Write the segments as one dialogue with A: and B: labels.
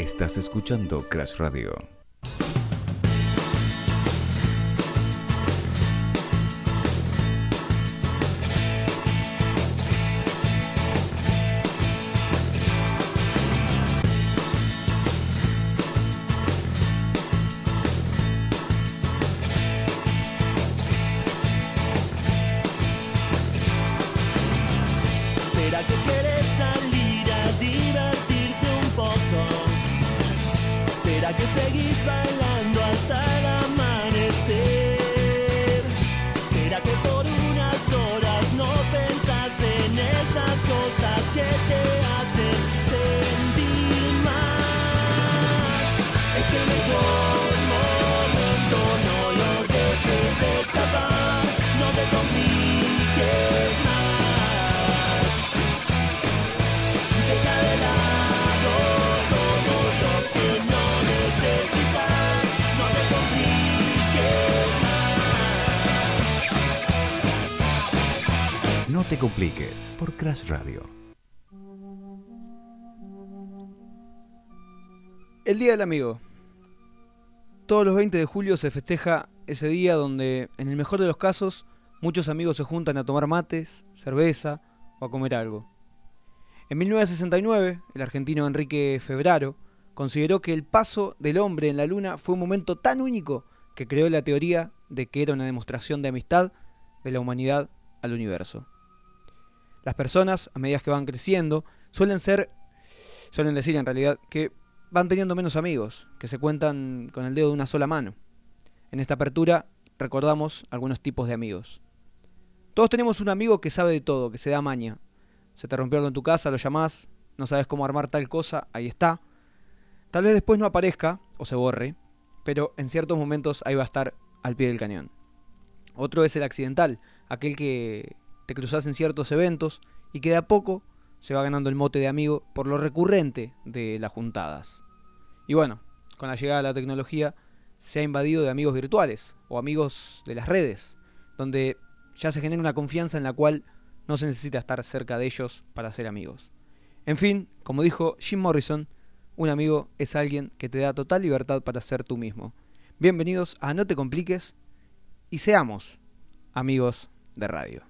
A: Estás escuchando Crash Radio.
B: Amigo. Todos los 20 de julio se festeja ese día donde, en el mejor de los casos, muchos amigos se juntan a tomar mates, cerveza o a comer algo. En 1969, el argentino Enrique Febraro consideró que el paso del hombre en la luna fue un momento tan único que creó la teoría de que era una demostración de amistad de la humanidad al universo. Las personas, a medida que van creciendo, suelen ser, suelen decir en realidad, que van teniendo menos amigos, que se cuentan con el dedo de una sola mano. En esta apertura recordamos algunos tipos de amigos. Todos tenemos un amigo que sabe de todo, que se da maña. Se te rompió algo en tu casa, lo llamás, no sabes cómo armar tal cosa, ahí está. Tal vez después no aparezca o se borre, pero en ciertos momentos ahí va a estar al pie del cañón. Otro es el accidental, aquel que te cruzas en ciertos eventos y que de a poco se va ganando el mote de amigo por lo recurrente de las juntadas. Y bueno, con la llegada de la tecnología se ha invadido de amigos virtuales o amigos de las redes, donde ya se genera una confianza en la cual no se necesita estar cerca de ellos para ser amigos. En fin, como dijo Jim Morrison, un amigo es alguien que te da total libertad para ser tú mismo. Bienvenidos a No te compliques y seamos amigos de radio.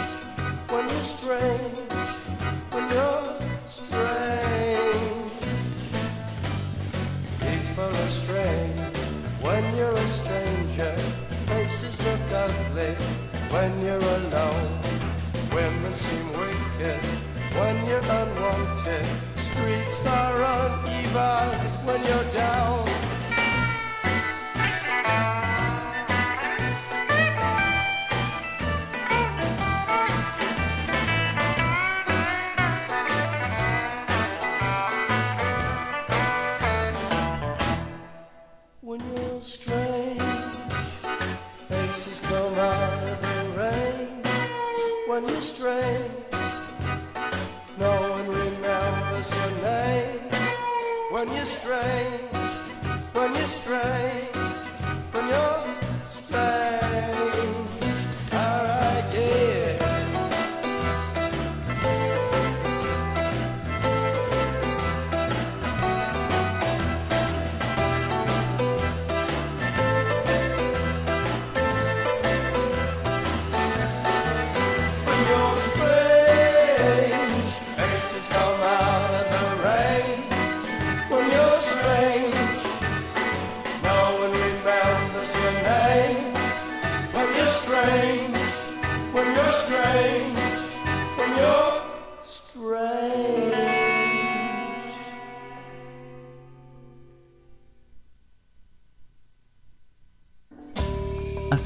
C: when you're strange, when you're strange. People are strange when you're a stranger. Faces look ugly when you're alone. Women seem wicked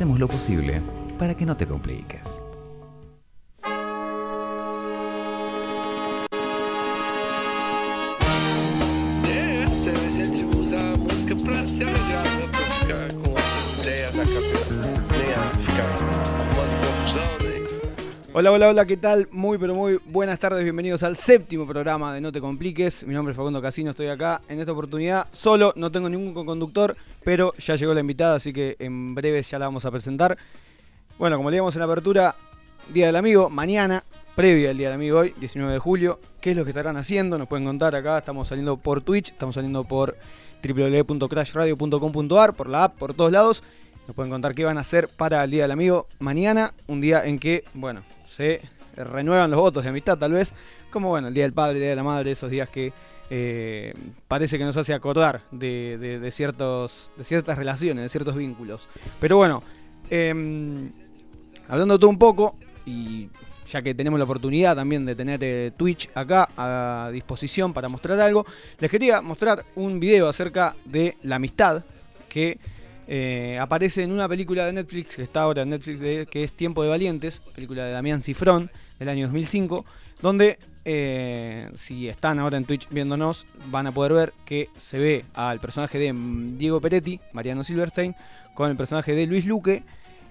A: hacemos lo posible para que no te compliques.
B: Hola, hola, hola, ¿qué tal? Muy, pero muy buenas tardes, bienvenidos al séptimo programa de No Te Compliques. Mi nombre es Facundo Casino, estoy acá en esta oportunidad solo, no tengo ningún conductor, pero ya llegó la invitada, así que en breve ya la vamos a presentar. Bueno, como leíamos en la apertura, Día del Amigo, mañana, previa al Día del Amigo hoy, 19 de julio. ¿Qué es lo que estarán haciendo? Nos pueden contar acá, estamos saliendo por Twitch, estamos saliendo por www.crashradio.com.ar, por la app, por todos lados. Nos pueden contar qué van a hacer para el Día del Amigo mañana, un día en que, bueno, se renuevan los votos de amistad tal vez, como bueno, el Día del Padre, el Día de la Madre, esos días que eh, parece que nos hace acordar de, ciertas relaciones, de ciertos vínculos. Pero bueno, em, hablando todo un poco, y ya que tenemos la oportunidad también de tener eh, Twitch acá a disposición para mostrar algo, les quería mostrar un video acerca de la amistad que eh, aparece en una película de Netflix que está ahora en Netflix, que es Tiempo de Valientes, película de Damián Cifrón del año 2005, donde eh, si están ahora en Twitch viéndonos, van a poder ver que se ve al personaje de mm, Diego Peretti, Mariano Silverstein, con el personaje de Luis Luque,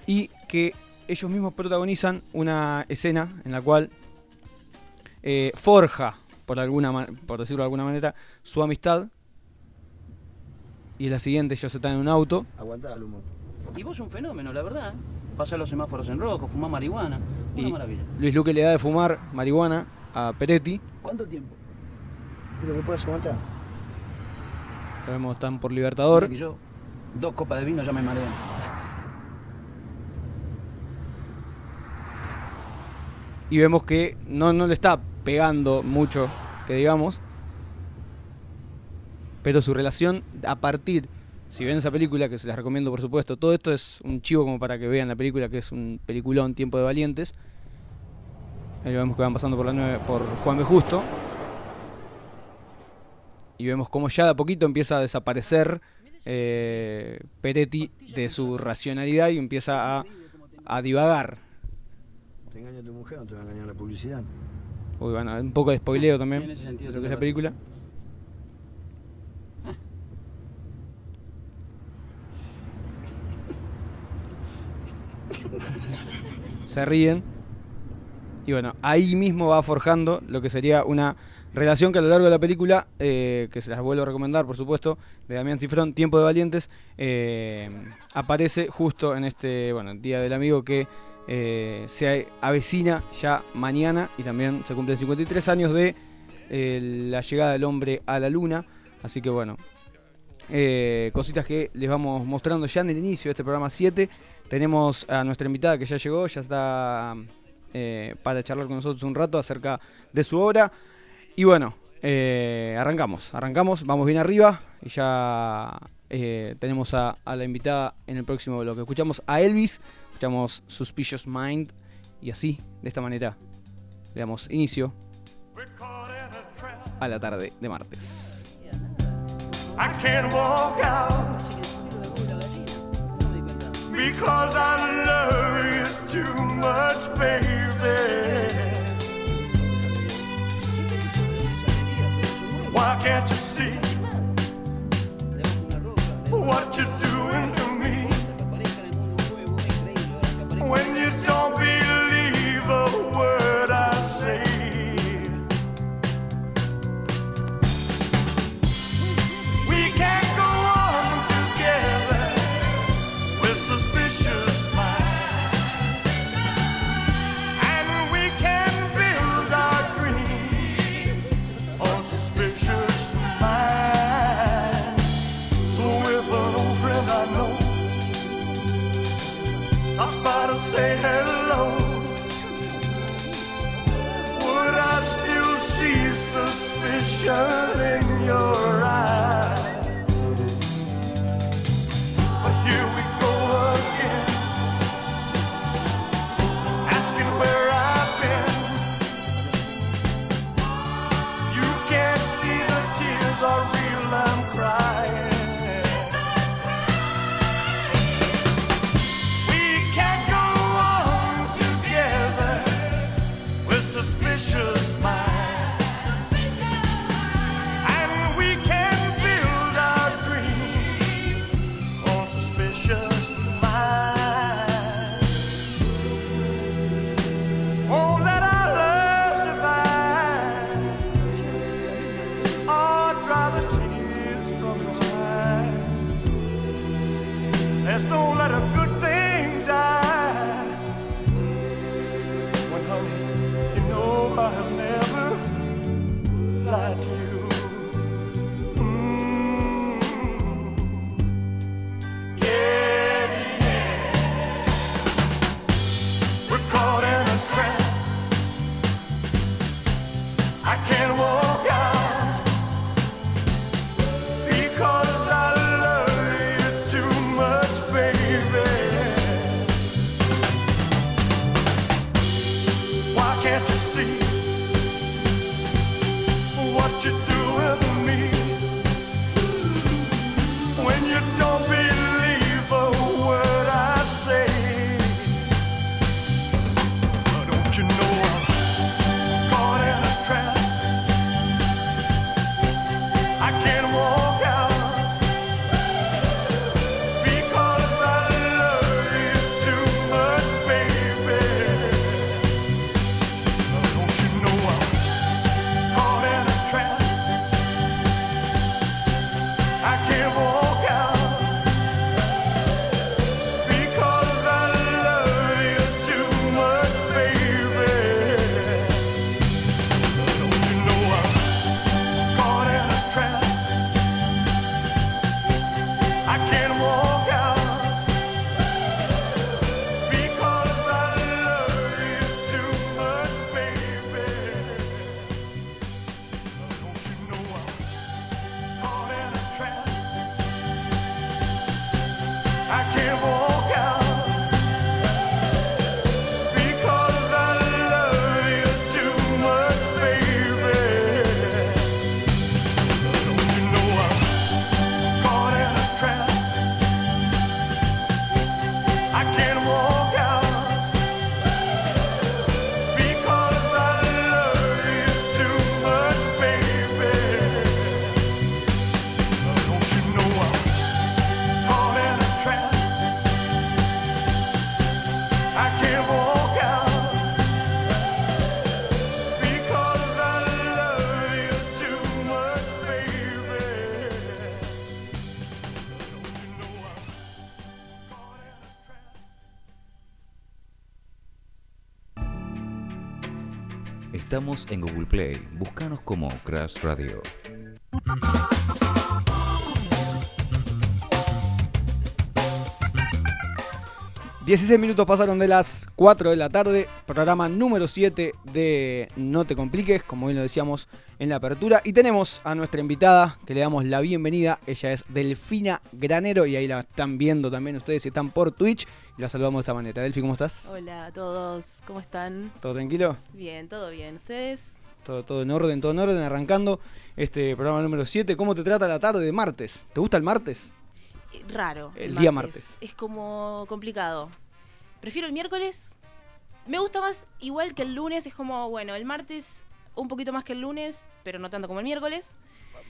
B: y que ellos mismos protagonizan una escena en la cual eh, forja, por, alguna, ma- por decirlo de alguna manera, su amistad. Y es la siguiente, ellos están en un auto.
D: Aguantá, Lumo.
E: Y vos un fenómeno, la verdad. ¿eh? Pasar los semáforos en rojo, fumar marihuana. Una
B: Y
E: maravilla.
B: Luis Luque le da de fumar marihuana a Peretti.
E: ¿Cuánto tiempo?
D: ¿Qué es lo que puedes aguantar?
B: Lo vemos, están por Libertador.
E: Que yo, dos copas de vino ya me marean.
B: Y vemos que no, no le está pegando mucho, que digamos. Pero su relación a partir, si ven esa película, que se las recomiendo por supuesto, todo esto es un chivo como para que vean la película, que es un peliculón, Tiempo de Valientes. Ahí vemos que van pasando por la 9, por Juan B. Justo. Y vemos cómo ya de a poquito empieza a desaparecer eh, Peretti de su racionalidad y empieza a, a divagar.
D: Te engaña tu mujer, no te va a engañar la publicidad.
B: Uy, bueno, un poco de spoileo también
E: En ese sentido
B: de lo que es la película. Se ríen. Y bueno, ahí mismo va forjando lo que sería una relación que a lo largo de la película, eh, que se las vuelvo a recomendar, por supuesto, de Damián Cifrón, Tiempo de Valientes, eh, aparece justo en este bueno, Día del Amigo que eh, se avecina ya mañana y también se cumplen 53 años de la llegada del hombre a la luna. Así que bueno, cositas que les vamos mostrando ya en el inicio de este programa 7. Tenemos a nuestra invitada que ya llegó, ya está eh, para charlar con nosotros un rato acerca de su obra. Y bueno, eh, arrancamos, arrancamos, vamos bien arriba y ya eh, tenemos a, la invitada en el próximo bloque. Escuchamos a Elvis, escuchamos Suspicious Mind y así, de esta manera, le damos inicio a la tarde de martes.
F: Because I love you too much, baby. Why can't you see
A: Estamos en Google Play. Búscanos como Crash Radio.
B: 16 minutos pasaron de las 4 de la tarde, programa número 7 de No te compliques, como bien lo decíamos en la apertura. Y tenemos a nuestra invitada, que le damos la bienvenida. Ella es Delfina Granero y ahí la están viendo también ustedes están por Twitch. Y la saludamos de esta manera. Delfi, ¿cómo estás?
G: Hola a todos, ¿cómo están?
B: ¿Todo tranquilo?
G: Bien, todo bien. ¿Ustedes?
B: Todo, todo en orden, todo en orden, arrancando este programa número 7. ¿Cómo te trata la tarde de martes? ¿Te gusta el martes?
G: Eh, Raro.
B: El día martes.
G: Es como complicado. Prefiero el miércoles. Me gusta más igual que el lunes. Es como, bueno, el martes un poquito más que el lunes, pero no tanto como el miércoles.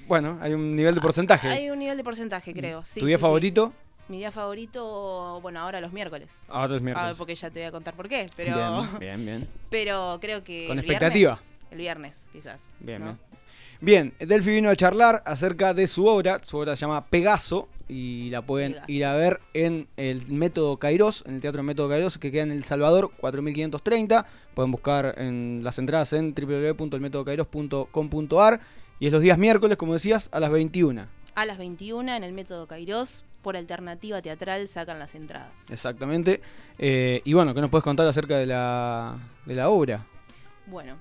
B: Bueno, hay un nivel de porcentaje.
G: Hay un nivel de porcentaje, creo. Sí,
B: ¿Tu día
G: sí, sí. Mi día favorito, bueno, ahora los miércoles.
B: Ahora
G: Ah,
B: miércoles.
G: porque ya te voy a contar por qué. Pero,
B: Bien, bien, bien.
G: pero creo que.
B: Con
G: el
B: expectativa.
G: viernes- el viernes, quizás.
B: Bien,
G: ¿no?
B: bien. Bien, Delphi vino a charlar acerca de su obra. Su obra se llama Pegaso y la pueden
G: Pegaso.
B: ir a ver en el Método Kairos, en el Teatro Método Kairos, que queda en El Salvador, 4530. Pueden buscar en las entradas en www.elmetodokairos.com.ar y es los días miércoles, como decías, a las 21.
G: A las 21 en el método Kairos, por alternativa teatral, sacan las entradas.
B: Exactamente. Eh, y bueno, ¿qué nos puedes contar acerca de la, de la obra?
G: Bueno,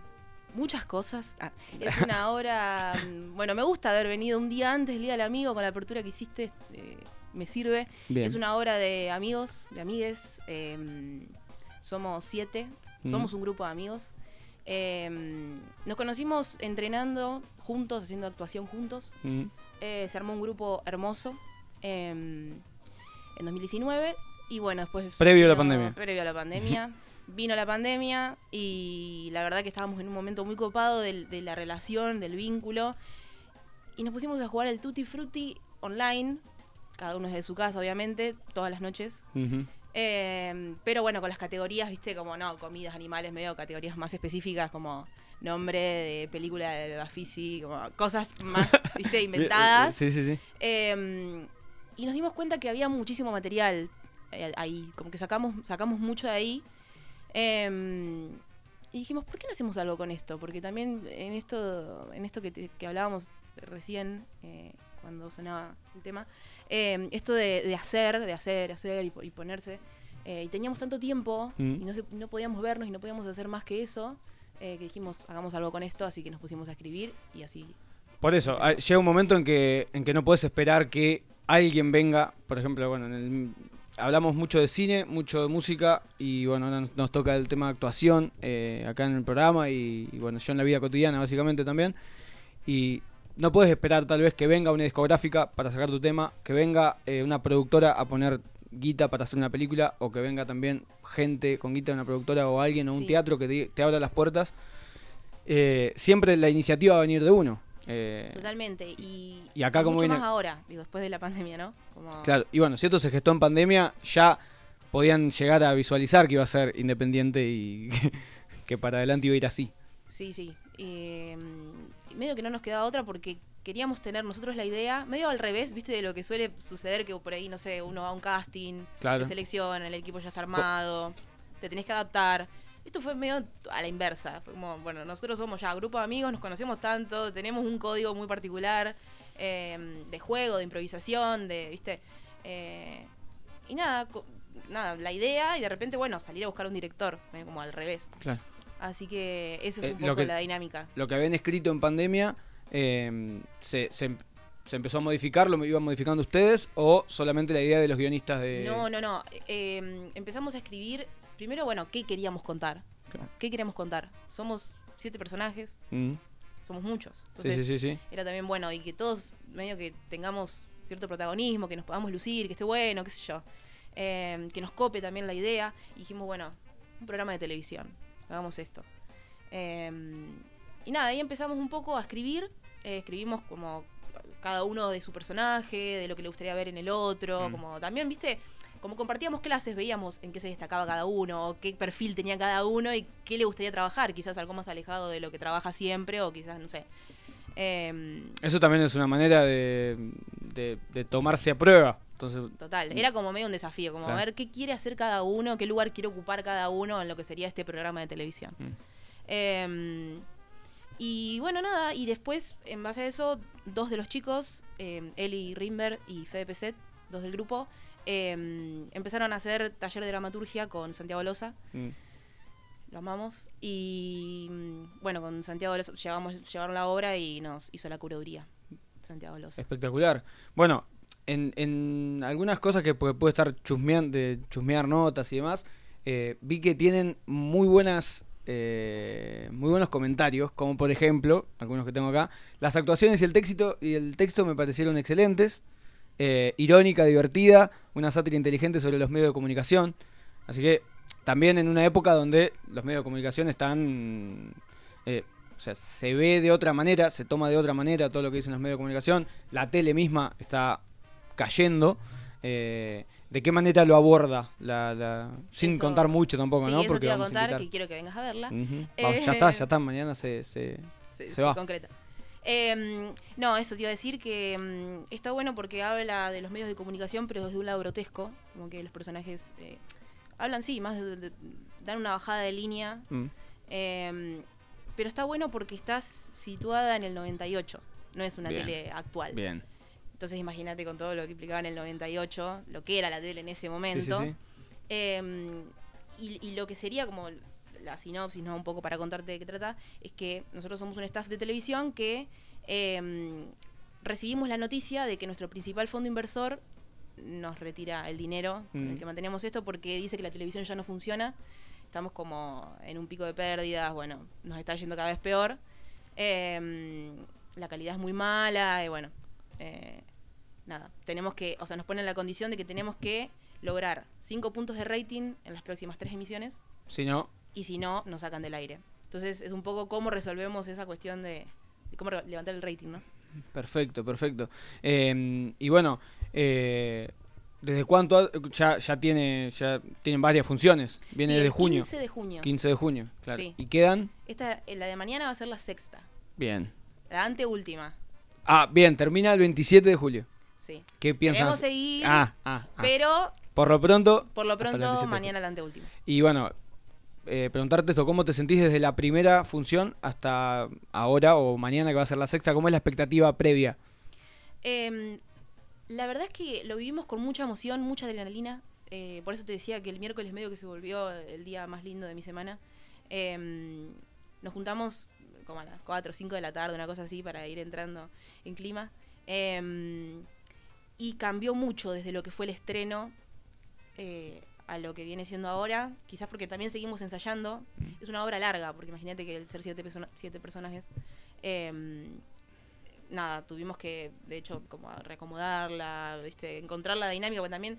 G: muchas cosas. Ah, es una obra. mm, bueno, me gusta haber venido un día antes del Día del Amigo con la apertura que hiciste. eh, me sirve.
B: Bien.
G: Es una obra de amigos, de amigues. eh, somos siete.
B: Mm.
G: Somos un grupo de amigos. eh, nos conocimos entrenando juntos, haciendo actuación juntos.
B: Mm,
G: se armó un grupo hermoso eh, en 2019 y bueno, después...
B: Previo a la pandemia.
G: Previo a la pandemia. vino la pandemia y la verdad que estábamos en un momento muy copado del- de, la relación, del vínculo. Y nos pusimos a jugar el Tutti Frutti online, cada uno desde su casa obviamente, todas las noches. Eh, pero bueno, con las categorías, viste, como no, comidas, animales, medio categorías más específicas como nombre de película de Bafisi, como cosas más, viste, inventadas.
B: Sí, sí, sí.
G: Eh, y nos dimos cuenta que había muchísimo material eh, ahí, como que sacamos, sacamos mucho de ahí. Eh, y dijimos, ¿por qué no hacemos algo con esto? Porque también en esto, en esto que, te- que hablábamos recién, eh, cuando sonaba el tema, eh, esto de, de hacer, de hacer, hacer y, po- y ponerse. eh, y teníamos tanto tiempo
B: Mm.
G: y no, se- no podíamos vernos y no podíamos hacer más que eso, que dijimos, hagamos algo con esto, así que nos pusimos a escribir y así
B: Por eso, ah, llega un momento en que, en que no puedes esperar que alguien venga, por ejemplo, bueno, en el hablamos mucho de cine, mucho de música y bueno, ahora nos, nos toca el tema de actuación eh, acá en el programa y, y, bueno, yo en la vida cotidiana básicamente también. Y no puedes esperar tal vez que venga una discográfica para sacar tu tema, que venga eh, una productora a poner guita para hacer una película o que venga también gente con guita de una productora o alguien o un teatro que te, te abra las puertas. Eh, siempre la iniciativa va a venir de uno. Eh,
G: Totalmente. Y,
B: Y acá como viene-
G: más ahora, digo, después de la pandemia, ¿no? Como-
B: Claro, y bueno, si esto se gestó en pandemia, ya podían llegar a visualizar que iba a ser independiente y que para adelante iba a ir así.
G: Sí, sí. Eh, medio que no nos quedaba otra porque queríamos tener nosotros la idea, medio al revés, viste, de lo que suele suceder que por ahí, no sé, uno va a un casting,
B: Claro.
G: te selecciona, el equipo ya está armado, te tenés que adaptar. Esto fue medio a la inversa. Fue como, bueno, nosotros somos ya grupo de amigos, nos conocemos tanto, tenemos un código muy particular eh, de juego, de improvisación, de, viste. Eh, y nada, co- nada, la idea y de repente, bueno, salir a buscar un director, como al revés.
B: Claro.
G: Así que esa fue
B: Eh,
G: un
B: lo
G: poco
B: que-
G: la dinámica.
B: Lo que habían escrito en pandemia eh, se, se- se empezó a modificar, lo iban modificando ustedes o solamente la idea de los guionistas de...
G: No, no, no. Eh, empezamos a escribir, primero, bueno, ¿qué queríamos contar?
B: Claro.
G: ¿Qué queríamos contar? Somos siete personajes,
B: Mm,
G: somos muchos.
B: Sí,
G: Entonces,
B: sí, sí, sí.
G: era también bueno y que todos medio que tengamos cierto protagonismo, que nos podamos lucir, que esté bueno, qué sé yo. Eh, que nos cope también la idea. Y dijimos, bueno, un programa de televisión, hagamos esto. Eh, y nada, ahí empezamos un poco a escribir. eh, escribimos como cada uno de su personaje, de lo que le gustaría ver en el otro.
B: Mm.
G: Como también, viste, como compartíamos clases, veíamos en qué se destacaba cada uno, o qué perfil tenía cada uno y qué le gustaría trabajar. Quizás algo más alejado de lo que trabaja siempre, o quizás, no sé. Em,
B: Eso también es una manera de, de- de tomarse a prueba. Entonces,
G: Total, era como medio un desafío, como
B: Claro.
G: a ver qué quiere hacer cada uno, qué lugar quiere ocupar cada uno en lo que sería este programa de televisión.
B: Mm.
G: Eh, y bueno, nada, y después, en base a eso, dos de los chicos, eh, Eli Rimber y Fede Peset, dos del grupo, eh, empezaron a hacer taller de dramaturgia con Santiago Loza,
B: mm,
G: lo amamos, y mm, bueno, con Santiago Loza llevamos, llevaron la obra y nos hizo la curaduría, Santiago Loza.
B: espectacular. Bueno, en, en algunas cosas que pu- puede estar chusmeando, de chusmear notas y demás, eh, vi que tienen muy buenas eh, muy buenos comentarios, como por ejemplo, algunos que tengo acá, las actuaciones y el texto, y el texto me parecieron excelentes, eh, irónica, divertida, una sátira inteligente sobre los medios de comunicación, así que también en una época donde los medios de comunicación están, eh, o sea, se ve de otra manera, se toma de otra manera todo lo que dicen los medios de comunicación, la tele misma está cayendo. eh, ¿De qué manera lo aborda? La, la- sin
G: Eso-
B: contar mucho tampoco,
G: sí,
B: ¿no?
G: eso te iba a contar, que quiero que vengas a verla. Eh,
B: Vamos, ya está, ya está. Mañana se, se,
G: se,
B: se
G: se
B: va.
G: concreta. Eh, no, eso te iba a decir que mm, está bueno porque habla de los medios de comunicación, pero desde un lado grotesco, como que los personajes eh, hablan, sí, más de, de- dan una bajada de línea,
B: Mm,
G: eh, pero está bueno porque estás situada en el 98, no es una
B: Bien.
G: tele actual.
B: Bien.
G: Entonces imagínate con todo lo que implicaba en el 98, lo que era la tele en ese momento.
B: Sí, sí, sí.
G: Y, y lo que sería como la sinopsis, ¿no? Un poco para contarte de qué trata, es que nosotros somos un staff de televisión que eh, recibimos la noticia de que nuestro principal fondo inversor nos retira el dinero con el
B: Mm.
G: que mantenemos esto porque dice que la televisión ya no funciona. Estamos como en un pico de pérdidas, bueno, nos está yendo cada vez peor. Eh, la calidad es muy mala y bueno, eh, nada, tenemos que, o sea, nos ponen la condición de que tenemos que lograr 5 puntos de rating en las próximas tres emisiones
B: Si no,
G: y si no, nos sacan del aire. Entonces es un poco cómo resolvemos esa cuestión de, de cómo levantar el rating, ¿no?
B: perfecto, perfecto. Eh, y bueno, eh, ¿desde cuánto? Ya, ya, tiene, ya tienen varias funciones. Viene
G: Sí,
B: desde
G: el
B: junio.
G: 15 de junio.
B: 15 de junio, claro.
G: Sí.
B: ¿Y quedan?
G: Esta, eh, la de mañana va a ser la sexta,
B: Bien.
G: la anteúltima,
B: Ah, bien, termina el 27 de julio.
G: sí.
B: ¿Qué piensas?
G: Queremos seguir,
B: Ah, ah, ah.
G: pero
B: Por lo pronto.
G: por lo pronto
B: 27 de
G: mañana la anteúltima.
B: Y bueno, eh, preguntarte esto, ¿cómo te sentís desde la primera función hasta ahora o mañana que va a ser la sexta? ¿Cómo es la expectativa previa?
G: Em, la verdad es que lo vivimos con mucha emoción, mucha adrenalina. eh, por eso te decía que el miércoles medio que se volvió el día más lindo de mi semana. Em, nos juntamos como a las 4 o 5 de la tarde, una cosa así, para ir entrando en clima. Em, y cambió mucho desde lo que fue el estreno eh, a lo que viene siendo ahora, quizás porque también seguimos ensayando. Es una obra larga, porque imagínate que el ser siete, persona- siete personajes, eh, nada, tuvimos que, de hecho, como reacomodarla, ¿viste? encontrar la dinámica, porque también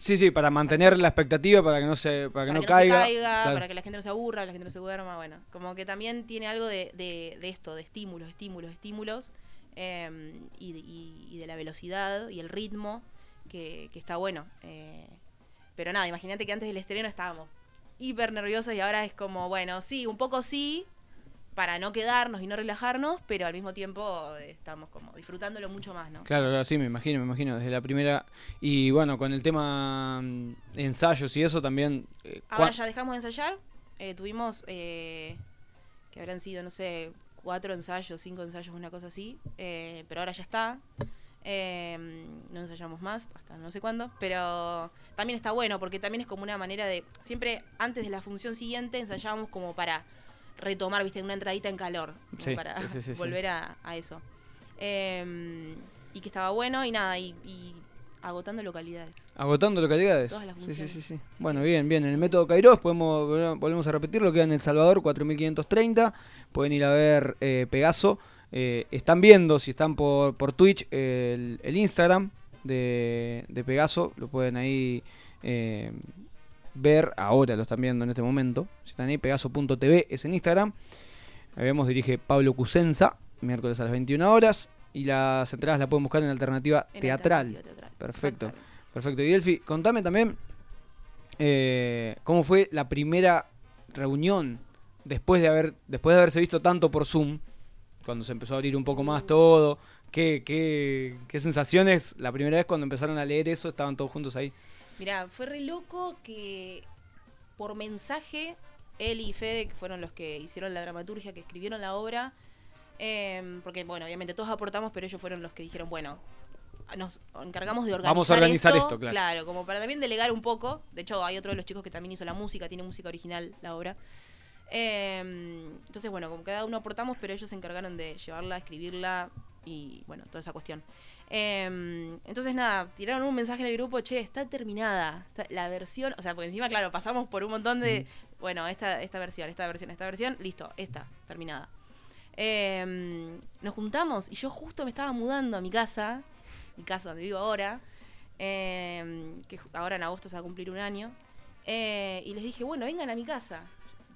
B: Sí, sí, para mantener la expectativa, para que no se, para que
G: para
B: no
G: que
B: caiga.
G: no se caiga,
B: Claro.
G: para que la gente no se aburra, la gente no se duerma, bueno, como que también tiene algo de, de- de esto, de estímulos, estímulos, estímulos, eh, y, de- y- y de la velocidad y el ritmo, que, que está bueno. eh, pero nada, imagínate que antes del estreno estábamos hiper nerviosos y ahora es como, bueno, sí, un poco sí, para no quedarnos y no relajarnos, pero al mismo tiempo eh, estamos como disfrutándolo mucho más, ¿no?
B: Claro, claro, sí, me imagino, me imagino, desde la primera. Y bueno, con el tema mm, ensayos y eso también. eh,
G: Ahora
B: cua-
G: ya dejamos de ensayar. eh, tuvimos, eh, que habrán sido, no sé, cuatro ensayos, cinco ensayos, una cosa así. eh, pero ahora ya está. Eh, no ensayamos más, hasta no sé cuándo. Pero también está bueno, porque también es como una manera de. Siempre antes de la función siguiente ensayábamos como para retomar, viste, una entradita en calor.
B: Sí,
G: para
B: sí, sí,
G: volver a, a eso. Eh, y que estaba bueno y nada, y, y agotando localidades.
B: Agotando localidades.
G: Todas las
B: Sí, sí, sí. Bueno, bien, bien. En el método Kairos podemos, volvemos a repetirlo, queda en El Salvador 4530. Pueden ir a ver eh, Pegaso. Eh, están viendo, si están por, por Twitch, el, el Instagram de, de Pegaso. Lo pueden ahí eh, ver. Ahora lo están viendo en este momento. Si están ahí, pegaso.tv es en Instagram. Ahí vemos, dirige Pablo Cusenza, miércoles a las 21 horas. Y las entradas las pueden buscar en alternativa
G: En
B: teatral.
G: alternativa teatral.
B: Perfecto. Perfecto. Y Delphi, contame también eh, cómo fue la primera reunión después de haber después de haberse visto tanto por Zoom, cuando se empezó a abrir un poco más todo. ¿Qué, qué, qué sensaciones la primera vez cuando empezaron a leer eso? Estaban todos juntos ahí.
G: Mirá, fue re loco que por mensaje, él y Fede, que fueron los que hicieron la dramaturgia, que escribieron la obra, eh, porque, bueno, obviamente todos aportamos, pero ellos fueron los que dijeron, bueno, nos encargamos de organizar
B: Vamos a organizar esto, claro.
G: como para también delegar un poco. De hecho, hay otro de los chicos que también hizo la música, tiene música original la obra. Eh, entonces, bueno, como cada uno aportamos, pero ellos se encargaron de llevarla, escribirla y, bueno, toda esa cuestión. Eh, entonces, nada, tiraron un mensaje en el grupo, che, está terminada está- la versión, o sea, porque encima, claro, pasamos por un montón de, bueno, esta, esta versión, esta versión, esta versión, listo, esta, terminada. Eh, nos juntamos y yo justo me estaba mudando a mi casa, mi casa donde vivo ahora, eh, que ahora en agosto se va a cumplir un año, eh, y les dije, bueno, vengan a mi casa.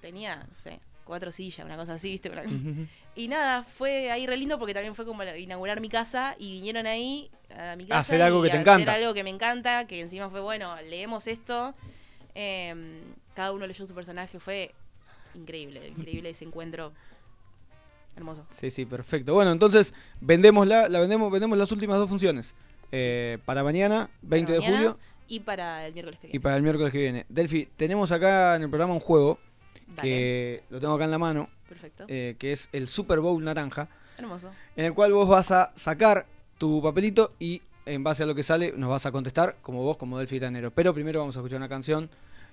G: Tenía, no sé, cuatro sillas, una cosa así, ¿viste? Y nada, fue ahí re lindo porque también fue como inaugurar mi casa y vinieron ahí a mi casa.
B: Hacer algo
G: y
B: que te encanta.
G: Hacer algo que me encanta, que encima fue, bueno, leemos esto. eh, cada uno leyó su personaje, fue increíble, increíble ese encuentro. Hermoso.
B: Sí, sí, perfecto. Bueno, entonces vendemos la, la vendemos, vendemos las últimas dos funciones. Eh, para mañana, 20
G: Para
B: de julio,
G: Y para el miércoles que
B: y
G: viene.
B: para el miércoles que viene. Delphi, tenemos acá en el programa un juego
G: Dale,
B: que lo tengo acá en la mano,
G: perfecto.
B: eh, que es el Super Bowl naranja,
G: Hermoso.
B: en el cual vos vas a sacar tu papelito y en base a lo que sale nos vas a contestar como vos, como Delphi Tanero. Pero primero vamos a escuchar una canción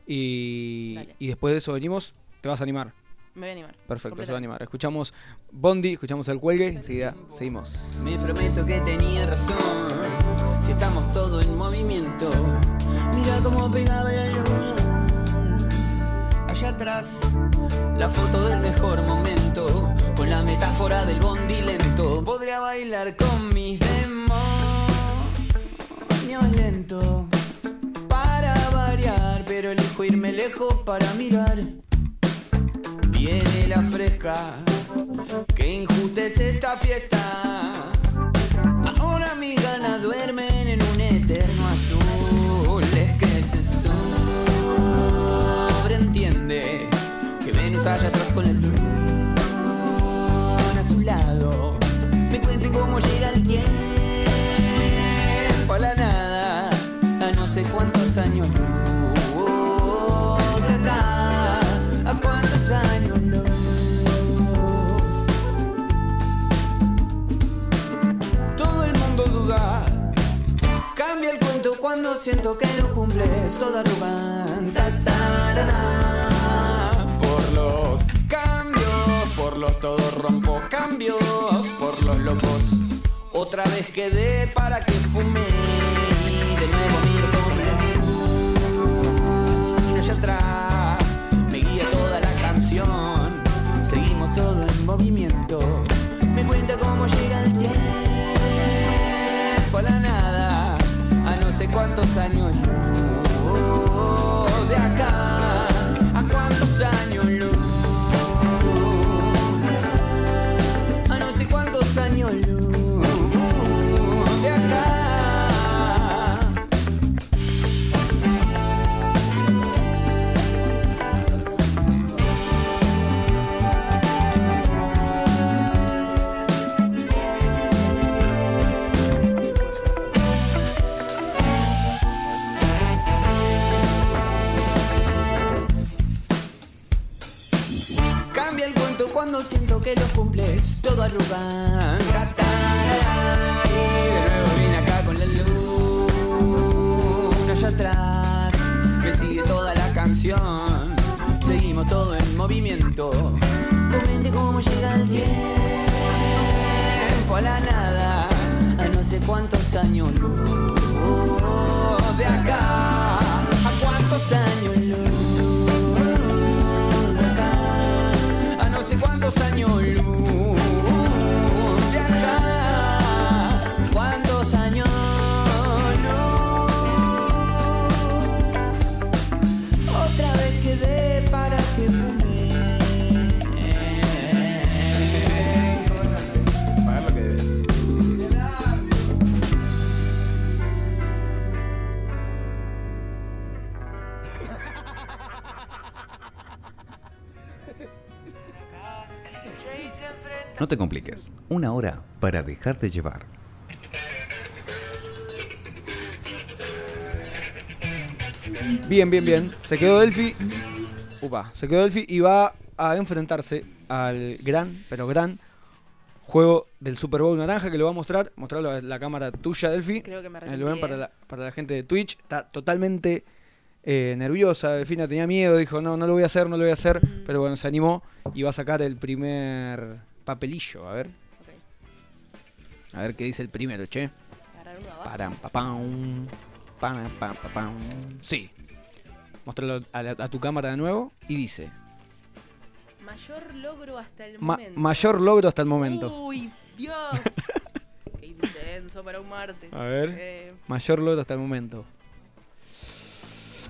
B: y,
G: Dale.
B: y después de eso venimos, te vas a animar.
G: Me voy a animar.
B: Perfecto, se va a animar. Escuchamos Bondi, escuchamos el cuelgue, enseguida seguimos.
H: Me prometo que tenía razón. Si estamos todos en movimiento, mira cómo pegaba la luna. Allá atrás, la foto del mejor momento, con la metáfora del bondi lento. Podría bailar con mis demonios lento para variar, pero elijo irme lejos para mirar. Viene la fresca, que injusta es esta fiesta. Ahora mis ganas duermen en un eterno azul. Es que se allá atrás con el luna a su lado. Me cuenten cómo llega el tiempo a la nada, a no sé cuántos años luz acá, a cuántos años luz. todo el mundo duda. Cambia el cuento cuando siento que lo cumples. Toda arrogan. Ta, los todos rompo cambios por los locos. Otra vez quedé para que fume y de nuevo miro como la luna allá atrás me guía toda la canción. Seguimos todo en movimiento. Me cuenta cómo llega el tiempo a la nada. A no sé cuántos años cumples todo No
A: te compliques. Una hora para dejarte llevar.
B: Bien, bien, bien. Se quedó Delphi. Upa, se quedó Delphi y va a enfrentarse al gran, pero gran juego del Super Bowl naranja que lo va a mostrar. Mostrarlo a la cámara tuya, Delphi.
G: Creo que me
B: Eh, Lo ven para
G: eh.
B: la, para la gente de Twitch. Está totalmente eh, nerviosa. Delfina tenía miedo. Dijo, no, no lo voy a hacer, no lo voy a hacer.
G: Mm.
B: Pero bueno, se animó y va a sacar el primer papelillo. A ver. A ver qué dice el primero, che. Param, papam, pam, pam, papam. Sí. Mostrarlo a, la- a tu cámara de nuevo y dice:
G: Mayor logro hasta el
B: "Ma-
G: momento.
B: Mayor logro hasta el momento.
G: Uy, Dios. Qué intenso para un martes.
B: A ver.
G: Eh,
B: Mayor logro hasta el momento.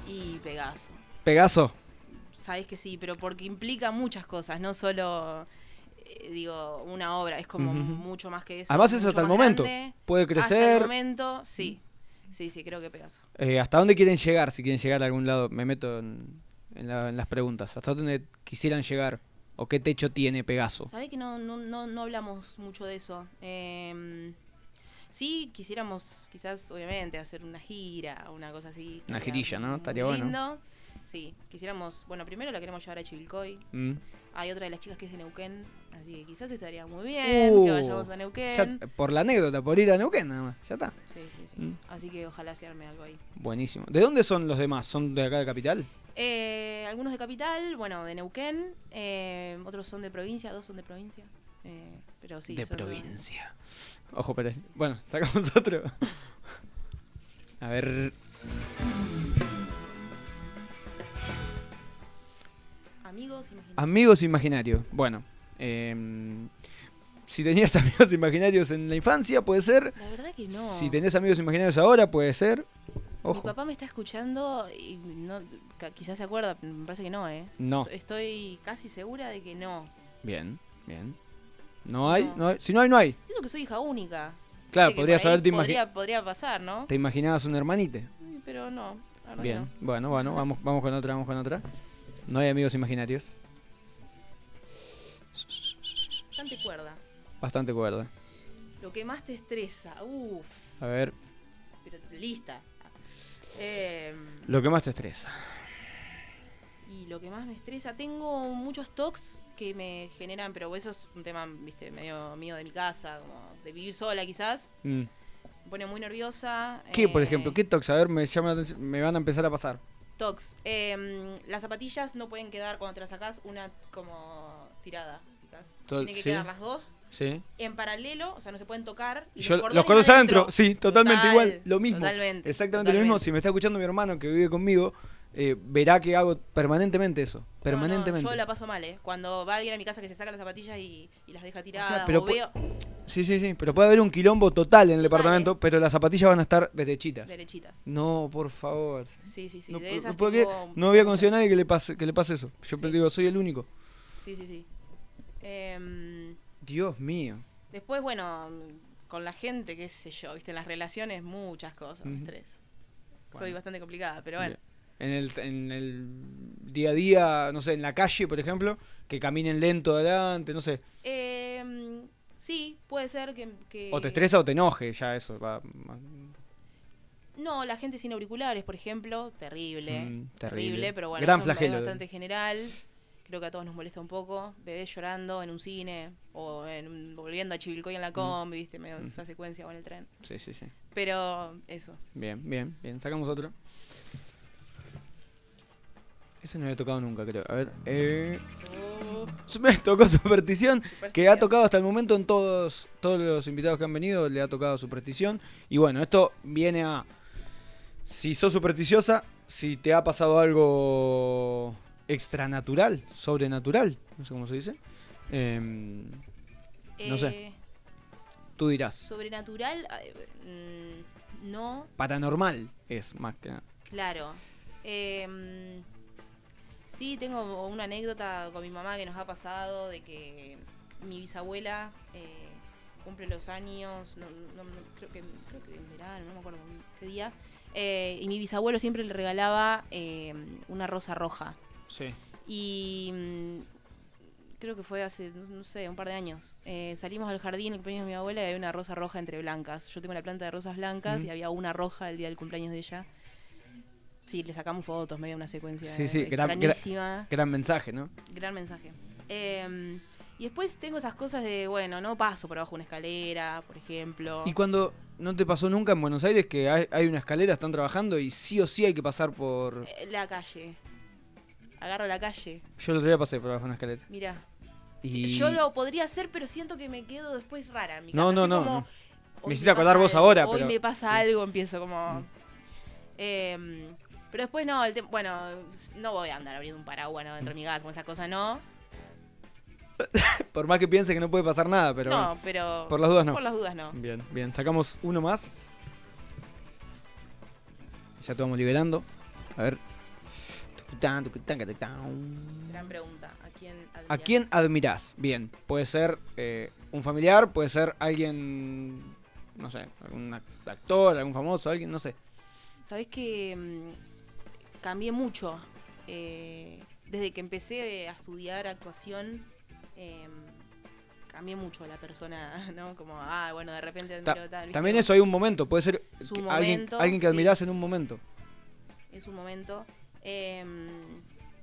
G: y Pegaso.
B: Pegaso.
G: Sabes que sí, pero porque implica muchas cosas, no solo, digo, una obra, es como mucho más que eso.
B: Además es hasta el momento.
G: grande.
B: Puede
G: Hasta el
B: crecer.
G: momento, sí. Sí, sí, creo que Pegaso.
B: Eh, ¿Hasta dónde quieren llegar? Si quieren llegar a algún lado, me meto en, en la- en las preguntas. ¿Hasta dónde quisieran llegar? ¿O qué techo tiene Pegaso?
G: ¿Sabes que no, no, no, no hablamos mucho de eso? Eh, sí, quisiéramos, quizás, obviamente, hacer una gira, una cosa así.
B: Una girilla, ¿no? Estaría bueno.
G: Sí, quisiéramos, bueno, primero la queremos llevar a Chivilcoy.
B: Mm.
G: Hay otra de las chicas que es de Neuquén, así que quizás estaría muy bien
B: Uh,
G: que vayamos a Neuquén.
B: ya- por la anécdota, por ir a Neuquén nada más. Ya está.
G: Sí, sí, sí.
B: Mm.
G: Así que ojalá se arme algo ahí.
B: Buenísimo. ¿De dónde son los demás? ¿Son de acá de Capital?
G: Eh, algunos de Capital, bueno, de Neuquén, eh, otros son de provincia, dos son de provincia. eh, pero sí.
B: de
G: son-
B: provincia. Ojo, pero bueno, sacamos otro. A ver.
G: Amigos, imagínate.
B: Amigos imaginarios. Bueno, em, si tenías amigos imaginarios en la infancia, puede ser.
G: La verdad que no.
B: Si tenés amigos imaginarios ahora, puede ser.
G: Mi
B: Ojo.
G: papá me está escuchando y no, quizás se acuerda, me parece que no, ¿eh?
B: No.
G: Estoy casi segura de que no.
B: Bien, bien. No hay,
G: No.
B: no hay. Si no hay, no hay.
G: Eso que soy hija única.
B: Claro, podrías haberte imagi-
G: podría, pasar, ¿no?
B: Te imaginabas un hermanite.
G: Pero no.
B: Bien,
G: no.
B: bueno, bueno, vamos, vamos con otra, vamos con otra. No hay amigos imaginarios.
G: Bastante cuerda.
B: Bastante cuerda.
G: Lo que más te estresa. Uf.
B: A ver,
G: Pero lista. Eh,
B: lo que más te estresa.
G: y lo que más me estresa, tengo muchos talks que me generan, pero eso es un tema, viste, medio mío de mi casa, como de vivir sola quizás.
B: Mm.
G: Me pone muy nerviosa.
B: ¿Qué, por
G: eh,
B: ejemplo? ¿Qué tox? A ver, me, llama la atención- me van a empezar a pasar.
G: Tox. Eh, las zapatillas no pueden quedar cuando te las sacás una como tirada. Tienen que
B: sí.
G: quedar las dos
B: Sí.
G: en paralelo, o sea, no se pueden tocar. Y
B: Yo,
G: los cordones
B: adentro, sí, totalmente
G: Total,
B: igual, lo mismo.
G: Totalmente.
B: Exactamente lo mismo. Si me está escuchando mi hermano que vive conmigo, eh, verá que hago permanentemente eso.
G: No, no,
B: Permanentemente.
G: yo la paso mal, ¿eh? Cuando va alguien a mi casa que se saca las zapatillas y, y las deja tiradas,
B: pero
G: o veo
B: Sí, sí, sí. Pero puede haber un quilombo total en el departamento, pero las zapatillas van a estar derechitas.
G: derechitas.
B: No, por favor.
G: Sí, sí, sí.
B: No,
G: de esas
B: no había conocido a nadie que le pase, que le pase eso. Yo
G: Sí.
B: digo, soy el único.
G: Sí, sí, sí. Em,
B: Dios mío.
G: después, bueno, con la gente, qué sé yo, viste, en las relaciones, muchas cosas, me
B: Ujú.
G: estreso. Soy bastante complicada, pero bueno.
B: En el, en el día a día, no sé, en la calle, por ejemplo, que caminen lento adelante, no sé.
G: Em, sí, puede ser que, que-
B: O te estresa o te enoje, ya eso. Va, va-
G: No, la gente sin auriculares, por ejemplo, terrible.
B: Mm, terrible.
G: pero bueno,
B: Gran flagelo.
G: es bastante general. Creo que a todos nos molesta un poco. Bebés llorando en un cine o en volviendo a Chivilcoy en la combi, viste, medio esa secuencia o en el tren.
B: Sí, sí, sí.
G: Pero eso.
B: Bien, bien, bien. Sacamos otro. Ese no había tocado nunca, creo. A ver. Eh... Me tocó Superstición, que ha tocado hasta el momento en todos, todos los invitados que han venido, le ha tocado Superstición. Y bueno, esto viene a... Si sos supersticiosa, si te ha pasado algo extranatural, sobrenatural, no sé cómo se dice. em, No sé.
G: Eh,
B: tú dirás.
G: Sobrenatural, mm, no,
B: Paranormal es más que nada.
G: claro. Em, sí, tengo una anécdota con mi mamá que nos ha pasado de que mi bisabuela eh, cumple los años, no, no- no- creo, que, creo que en verano, no me acuerdo qué día. eh, y mi bisabuelo siempre le regalaba eh, una rosa roja.
B: Sí.
G: Y mm, creo que fue hace, no no sé, un par de años. Eh, salimos al jardín, el cumpleaños de mi abuela, y había una rosa roja entre blancas. Yo tengo la planta de rosas blancas
B: Mm.
G: y había una roja el día del cumpleaños de ella. Sí, le sacamos fotos, medio una secuencia
B: Sí, sí, gran, gran, gran mensaje, ¿no?
G: Gran mensaje. Eh, y después tengo esas cosas de, bueno, no paso por abajo una escalera, por ejemplo.
B: Y cuando no te pasó nunca en Buenos Aires que hay, hay una escalera, están trabajando y sí o sí hay que pasar por...
G: Eh, La calle. Agarro la calle.
B: Yo el otro día pasé por abajo de una escalera.
G: Mira.
B: Y...
G: Yo lo podría hacer, pero siento que me quedo después rara en mi
B: No,
G: casa.
B: no,
G: Estoy
B: no,
G: como,
B: no. Me hiciste acordar vos
G: algo,
B: ahora,
G: Hoy
B: pero-
G: me pasa
B: sí.
G: algo, empiezo como...
B: Mm.
G: Em, pero después no, el bueno, no voy a andar abriendo un paraguas ¿no? dentro de mi casa, con esas cosas no.
B: Por más que piense que no puede pasar nada, pero...
G: no, pero...
B: Por las dudas no.
G: Por las dudas no.
B: Bien, bien. Sacamos uno más. Ya te vamos liberando. A ver.
G: Gran pregunta. ¿A quién
B: ¿A
G: admirás?
B: quién admirás? Bien, puede ser eh, un familiar, puede ser alguien, no sé, algún act- actor, algún famoso, alguien, no sé.
G: Sabés que mm, cambié mucho. eh, desde que empecé a estudiar actuación, em, cambié mucho la persona, ¿no? Como, ah, bueno, de repente
B: Ta-
G: admiro tal. ¿viste?
B: también eso hay un momento, puede ser
G: Su
B: que alguien,
G: momento,
B: alguien que
G: sí.
B: admirás en un momento.
G: Es un momento. Em,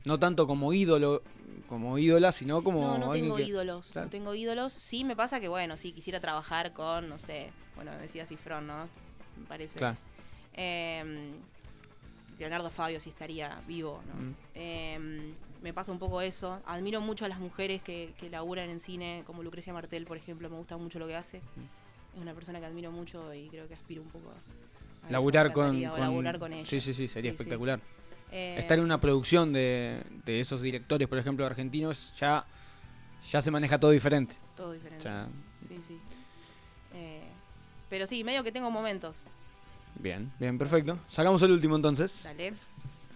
B: No tanto como ídolo, como ídola, sino como
G: no, no tengo
B: que-
G: ídolos.
B: Claro.
G: No tengo ídolos. Sí me pasa que, bueno, sí, quisiera trabajar con, no sé, bueno, decía Cifrón, ¿no? Me parece.
B: Claro.
G: Em, Leonardo Fabio si estaría vivo, ¿no?
B: Mm.
G: Em, me pasa un poco eso. Admiro mucho a las mujeres que, que laburan en cine, como Lucrecia Martel, por ejemplo. Me gusta mucho lo que hace.
B: Mm.
G: Es una persona que admiro mucho y creo que aspiro un poco a, eso.
B: Laburar
G: Me
B: con, con-
G: laburar con ella.
B: Sí, sí, sí, sería
G: Sí, sí. Eh,
B: Estar en una producción de, de esos directores, por ejemplo, argentinos, ya, ya se maneja todo diferente.
G: Todo diferente.
B: Ya,
G: Sí, sí. Eh, pero sí, medio que tengo momentos.
B: bien, bien, perfecto. Sacamos el último entonces.
G: Dale.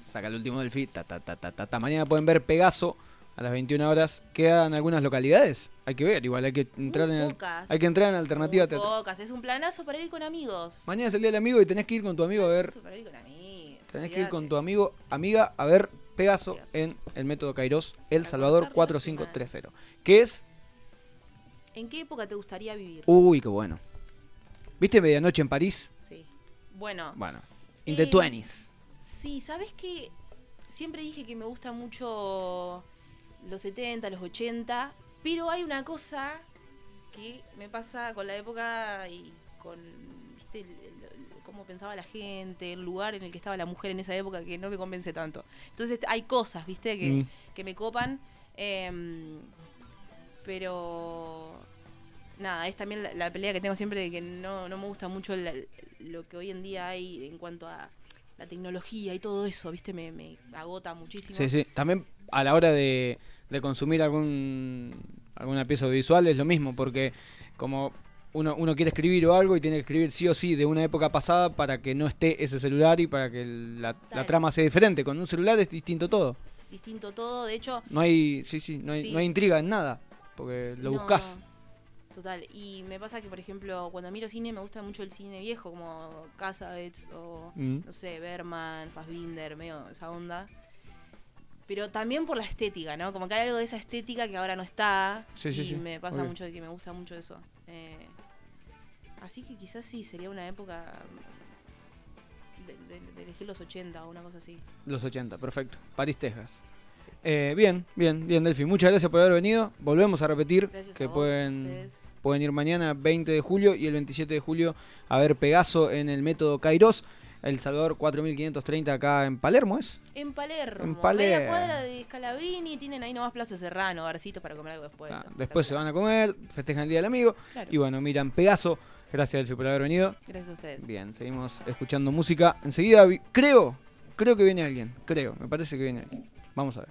B: Saca el último del feed. Ta, ta, ta, ta, ta, ta. Mañana pueden ver Pegaso a las 21 horas. Quedan algunas localidades. Hay que ver, igual hay que entrar en
G: Muy
B: el-
G: pocas.
B: hay que entrar en alternativa
G: Muy
B: teatral.
G: pocas. Es un planazo para ir con amigos.
B: Mañana es el día del amigo y tenés que ir con tu amigo a ver.
G: Para ir con amigos.
B: Tenés que ir con tu amigo, amiga, a ver Pegaso
G: Pegaso.
B: en el método Kairos, El
G: Para
B: Salvador
G: cortar
B: 4530. Que es.
G: ¿En qué época te gustaría vivir?
B: Uy, qué bueno. ¿Viste Medianoche en París?
G: Sí. Bueno,
B: Bueno, in the
G: Eh,
B: 20s.
G: sí, ¿sabes qué? Siempre dije que me gustan mucho los 70, los 80, pero hay una cosa que me pasa con la época y con, ¿viste? el- cómo pensaba la gente, el lugar en el que estaba la mujer en esa época que no me convence tanto. Entonces hay cosas, ¿viste? Que,
B: Mm.
G: que me copan. em, pero nada, es también la, la pelea que tengo siempre de que no, no me gusta mucho la- lo que hoy en día hay en cuanto a la tecnología y todo eso, ¿viste? Me, me agota muchísimo.
B: Sí, sí. También a la hora de, de consumir algún alguna pieza audiovisual es lo mismo, porque como uno, uno quiere escribir o algo y tiene que escribir sí o sí de una época pasada para que no esté ese celular y para que el- la, trama sea diferente. Con un celular es distinto todo.
G: Distinto todo, de hecho,
B: No hay, sí, sí, no hay,
G: Sí.
B: no hay intriga en nada, porque lo
G: No,
B: buscas.
G: Total, y me pasa que, por ejemplo, cuando miro cine me gusta mucho el cine viejo, como Casabets o,
B: Mm.
G: no sé, Berman, Fassbinder, medio esa onda. Pero también por la estética, ¿no? Como que hay algo de esa estética que ahora no está.
B: Sí, sí,
G: y
B: sí,
G: me pasa
B: obvio.
G: mucho de que me gusta mucho eso. Eh, así que quizás sí, sería una época de, de- de elegir los 80 o una cosa así.
B: Los 80, perfecto. París, Texas. Eh, bien, bien, bien, Delphi. Muchas gracias por haber venido. Volvemos a repetir
G: Gracias
B: que
G: a vos,
B: pueden, pueden ir mañana 20 de julio y el 27 de julio a ver Pegaso en el método Kairos. El Salvador 4530 acá en Palermo, ¿es?
G: En Palermo,
B: En
G: media
B: Palermo.
G: cuadra de Scalabrini, tienen ahí nomás Plaza Serrano, barcitos para comer algo después.
B: Ah, después se van a comer, festejan el Día del Amigo
G: Claro.
B: y bueno, miran Pegaso. Gracias, Delphi, por haber venido.
G: Gracias a ustedes.
B: Bien, seguimos escuchando música. Enseguida, creo, creo que viene alguien. Creo, me parece que viene alguien. Vamos a ver.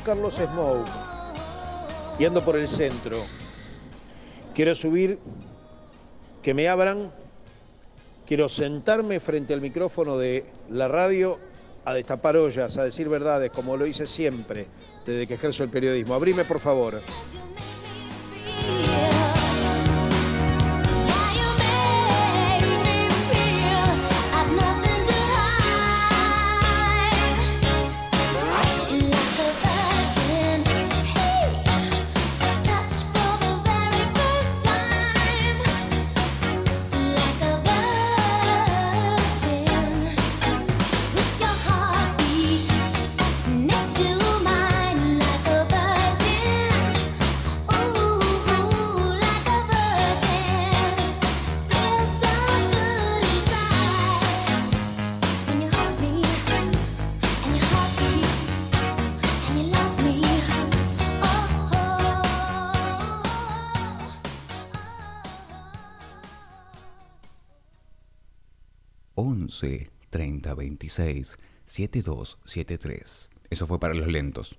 I: Carlos Smoke y ando por el centro. Quiero subir, que me abran. Quiero sentarme frente al micrófono de la radio a destapar ollas, a decir verdades, como lo hice siempre desde que ejerzo el periodismo. Abrime, por favor.
A: 30 26 7273. Eso fue para los lentos.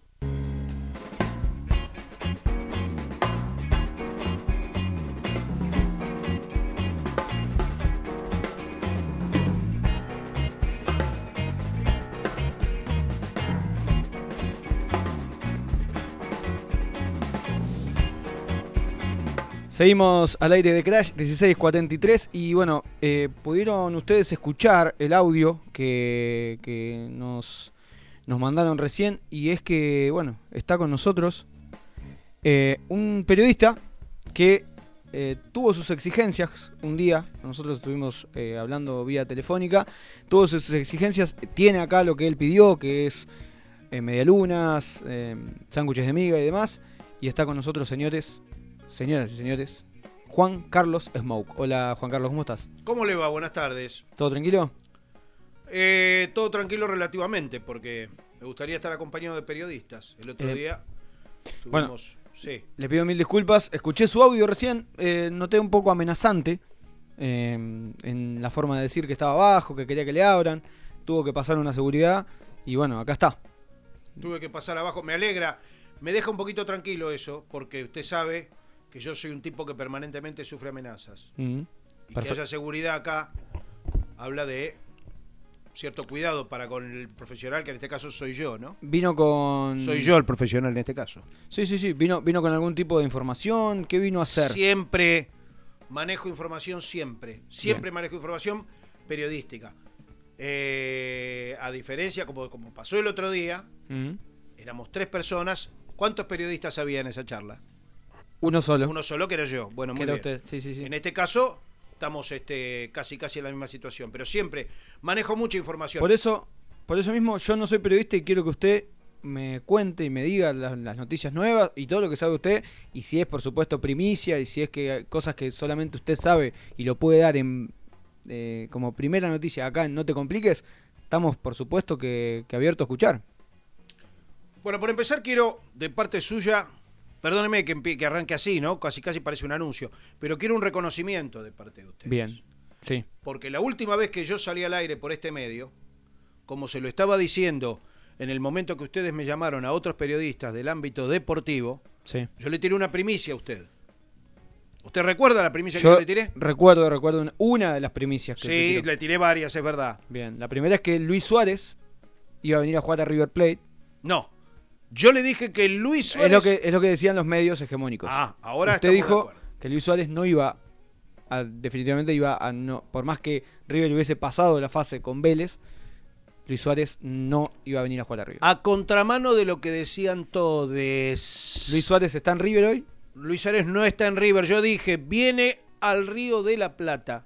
B: Seguimos al aire de Crash 1643 y bueno, eh, pudieron ustedes escuchar el audio que, nos, nos mandaron recién y es que, bueno, está con nosotros eh, un periodista que eh, tuvo sus exigencias un día, nosotros estuvimos hablando vía telefónica, tuvo sus exigencias, tiene acá lo que él pidió, que es medialunas, sándwiches de miga y demás, y está con nosotros, señores, señoras y señores, Juan Carlos Smoke. Hola Juan Carlos, ¿cómo estás?
J: ¿Cómo le va? Buenas tardes.
B: ¿Todo tranquilo?
J: Eh, todo tranquilo relativamente, porque me gustaría estar acompañado de periodistas. El otro
B: Eh,
J: día
B: bueno.
J: tuvimos... sí.
B: Le pido mil disculpas. Escuché su audio recién. eh, noté un poco amenazante eh, en la forma de decir que estaba abajo, que quería que le abran. Tuvo que pasar una seguridad. Y bueno, acá está.
J: Tuve que pasar abajo. Me alegra. Me deja un poquito tranquilo eso, porque usted sabe que yo soy un tipo que permanentemente sufre amenazas.
B: Mm,
J: Y que haya seguridad acá habla de cierto cuidado para con el profesional, que en este caso soy yo, ¿no?
B: Vino con.
J: Soy yo el profesional en este caso.
B: Sí, sí, sí. Vino, vino con algún tipo de información. ¿Qué vino a hacer?
J: Siempre manejo información, siempre. Siempre manejo información periodística. Eh, a diferencia, como, como pasó el otro día,
B: Mm,
J: éramos tres personas. ¿Cuántos periodistas había en esa charla?
B: Uno solo.
J: Uno solo que era yo. Bueno, muy
B: era
J: bien.
B: usted. Sí, sí, sí.
J: En este caso, estamos este, casi casi en la misma situación. Pero siempre manejo mucha información.
B: Por eso, por eso mismo, yo no soy periodista y quiero que usted me cuente y me diga las, las noticias nuevas y todo lo que sabe usted. Y si es, por supuesto, primicia y si es que hay cosas que solamente usted sabe y lo puede dar en eh, como primera noticia acá en No Te Compliques, estamos, por supuesto, que, que abiertos a escuchar.
J: Bueno, por empezar quiero, de parte suya, perdóneme que, arranque así, ¿no? Casi casi parece un anuncio, pero quiero un reconocimiento de parte de usted.
B: Bien, sí.
J: Porque la última vez que yo salí al aire por este medio, como se lo estaba diciendo en el momento que ustedes me llamaron a otros periodistas del ámbito deportivo,
B: Sí.
J: yo le tiré una primicia a usted. ¿Usted recuerda la primicia que
B: Yo
J: le tiré?
B: recuerdo, recuerdo una, una de las primicias que
J: Sí,
B: tiró.
J: le tiré varias, es verdad.
B: Bien, la primera es que Luis Suárez iba a venir a jugar a River Plate.
J: No. Yo le dije que Luis Suárez...
B: Es lo que, es lo que decían los medios hegemónicos.
J: Ah, ahora
B: Usted dijo que Luis Suárez no iba a, definitivamente iba a no, por más que River hubiese pasado la fase con Vélez, Luis Suárez no iba a venir a jugar a River.
J: A contramano de lo que decían todos.
B: Luis Suárez está en River hoy.
J: Luis Suárez no está en River. Yo dije, viene al Río de la Plata,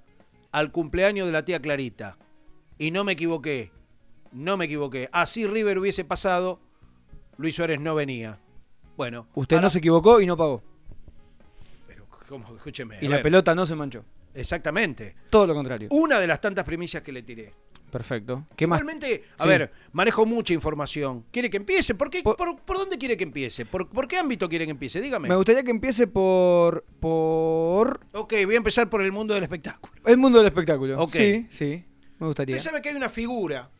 J: al cumpleaños de la tía Clarita. Y no me equivoqué. No me equivoqué. Así River hubiese pasado, Luis Suárez no venía. Bueno.
B: Usted
J: ahora-
B: no se equivocó y no pagó.
J: ¿cómo? Escúcheme.
B: Y
J: a
B: la
J: ver.
B: pelota no se manchó.
J: Exactamente.
B: Todo lo contrario.
J: Una de las tantas primicias que le tiré.
B: Perfecto. ¿Qué más?
J: Igualmente, a
B: Sí.
J: ver, manejo mucha información. ¿Quiere que empiece? ¿Por, qué, por, por dónde quiere que empiece? ¿Por, por qué ámbito quiere que empiece? Dígame.
B: Me gustaría que empiece por por
J: Ok, voy a empezar por el mundo del espectáculo.
B: el mundo del espectáculo.
J: Ok.
B: Sí, sí. Me gustaría.
J: Usted sabe que hay una figura,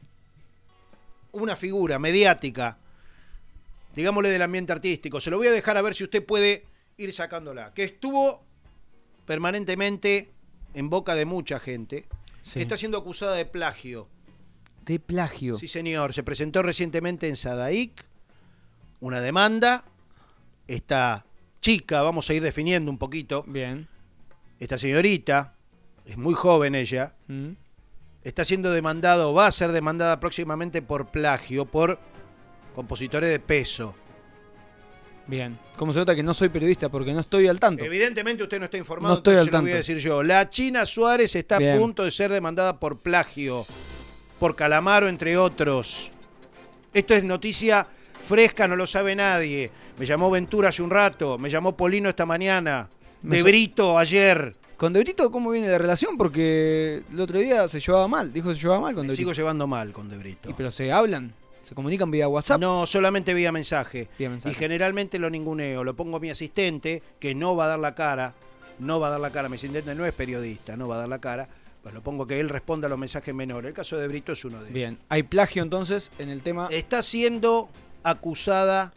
J: una figura mediática, digámosle del ambiente artístico, se lo voy a dejar a ver si usted puede ir sacándola, que estuvo permanentemente en boca de mucha gente,
B: Sí.
J: que está siendo acusada de plagio.
B: De plagio.
J: Sí, señor, se presentó recientemente en Sadaic una demanda. Esta chica, vamos a ir definiendo un poquito.
B: Bien.
J: Esta señorita, es muy joven ella,
B: Mm.
J: está siendo demandado, va a ser demandada próximamente por plagio, por compositores de peso.
B: Bien. Como se nota que no soy periodista porque no estoy al tanto.
J: Evidentemente usted no está informado,
B: No estoy
J: entonces
B: al
J: se lo voy a
B: tanto.
J: decir yo. La China Suárez está
B: Bien.
J: a punto de ser demandada por plagio, por Calamaro, entre otros. Esto es noticia fresca, no lo sabe nadie. Me llamó Ventura hace un rato, me llamó Polino esta mañana,
B: Me
J: de Brito ayer.
B: ¿Con De Brito cómo viene la relación? Porque el otro día se llevaba mal. Dijo que se llevaba mal con
J: Me
B: De
J: sigo
B: Brito.
J: llevando mal con De Brito.
B: Y pero se hablan, se comunican vía WhatsApp.
J: No, solamente vía mensaje.
B: Vía mensaje.
J: Y generalmente lo ninguneo. Lo pongo a mi asistente, que no va a dar la cara. No va a dar la cara. Mi asistente no es periodista, no va a dar la cara. Pues lo pongo que él responda a los mensajes menores. El caso de Brito es uno de ellos.
B: Bien. Hay plagio entonces en el tema.
J: Está siendo acusada,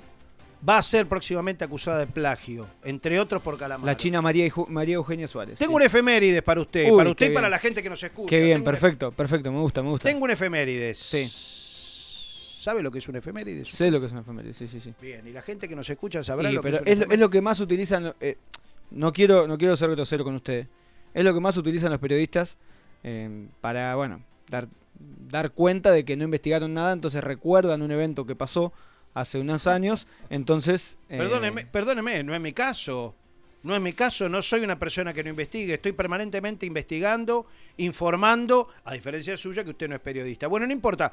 J: va a ser próximamente acusada de plagio. Entre otros por Calamaro.
B: La China María, María Eugenia Suárez.
J: Tengo
B: sí.
J: un efemérides para usted.
B: Uy,
J: para usted y para la gente que nos escucha.
B: Qué bien,
J: Tengo
B: perfecto, perfecto. Me gusta, me gusta.
J: Tengo un efemérides.
B: Sí.
J: ¿Sabe lo que es un efemérides?
B: Sé lo que es una efeméride, sí, sí, sí.
J: Bien, y la gente que nos escucha sabrá lo que es un
B: es, lo,
J: efeméride.
B: es lo que más utilizan. eh, no quiero, no quiero ser grosero con usted. Es lo que más utilizan los periodistas eh, para, bueno, dar, dar cuenta de que no investigaron nada, entonces recuerdan un evento que pasó hace unos años, entonces... eh,
J: Perdóneme, perdóneme, no es mi caso. No es mi caso, no soy una persona que no investigue, estoy permanentemente investigando, informando, a diferencia suya que usted no es periodista. Bueno, no importa.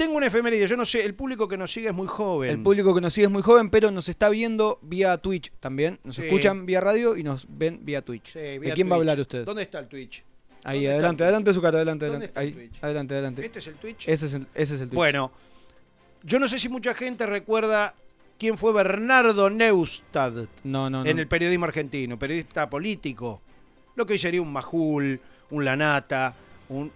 J: Tengo una efeméride, yo no sé, el público que nos sigue es muy joven.
B: El público que nos sigue es muy joven, pero nos está viendo vía Twitch también. Nos
J: Sí.
B: escuchan vía radio y nos ven vía Twitch.
J: Sí,
B: ¿De quién va a hablar usted?
J: ¿Dónde está el Twitch?
B: Ahí,
J: ¿Dónde está
B: adelante,
J: el
B: adelante su cara, adelante,
J: ¿Dónde
B: adelante. Ahí, adelante, adelante.
J: ¿Este es el Twitch?
B: Ese es el, ese es el Twitch.
J: Bueno, yo no sé si mucha gente recuerda quién fue Bernardo Neustadt
B: No, no, no.
J: en el periodismo argentino, periodista político. Lo que hoy sería un Majul, un Lanata, un...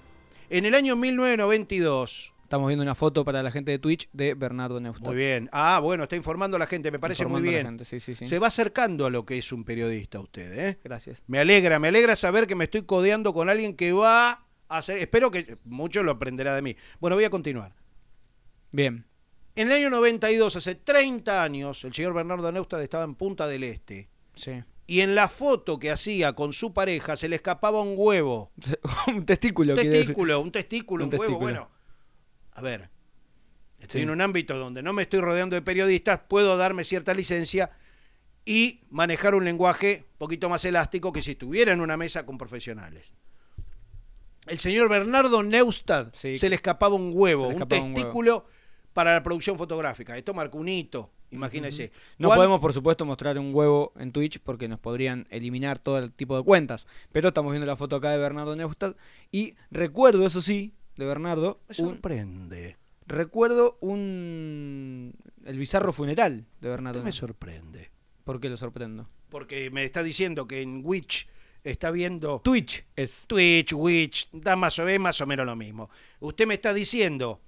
J: En el año 1992,
B: Estamos viendo una foto para la gente de Twitch de Bernardo Neustadt.
J: muy bien. Ah, bueno, está informando a la gente, me parece muy
B: Informando a la
J: bien.
B: gente, sí, sí, sí.
J: Se va acercando a lo que es un periodista usted, ¿eh?
B: Gracias.
J: Me alegra, me alegra saber que me estoy codeando con alguien que va a hacer... Espero que mucho lo aprenderá de mí. Bueno, voy a continuar.
B: Bien.
J: En el año 92, hace 30 años, el señor Bernardo Neustadt estaba en Punta del Este.
B: Sí.
J: Y en la foto que hacía con su pareja se le escapaba un huevo.
B: un testículo,
J: Un
B: quiere decir.
J: testículo, un testículo, un,
B: Un
J: huevo.
B: testículo.
J: Bueno, a ver, estoy
B: Sí.
J: en un ámbito donde no me estoy rodeando de periodistas, puedo darme cierta licencia y manejar un lenguaje un poquito más elástico que si estuviera en una mesa con profesionales. El señor Bernardo Neustadt
B: Sí.
J: se le escapaba un huevo, un
B: escapaba un huevo.
J: testículo para la producción fotográfica. Esto marcó un hito, imagínese.
B: No podemos, por supuesto, mostrar un huevo en Twitch porque nos podrían eliminar todo el tipo de cuentas. Pero estamos viendo la foto acá de Bernardo Neustadt. Y recuerdo, eso sí, de Bernardo.
J: Me
B: un-
J: sorprende.
B: recuerdo un. El bizarro funeral de Bernardo
J: me sorprende.
B: ¿Por qué lo sorprendo?
J: Porque me está diciendo que en Witch está viendo.
B: Twitch es.
J: Twitch, Witch, da más o, es más o menos lo mismo. Usted me está diciendo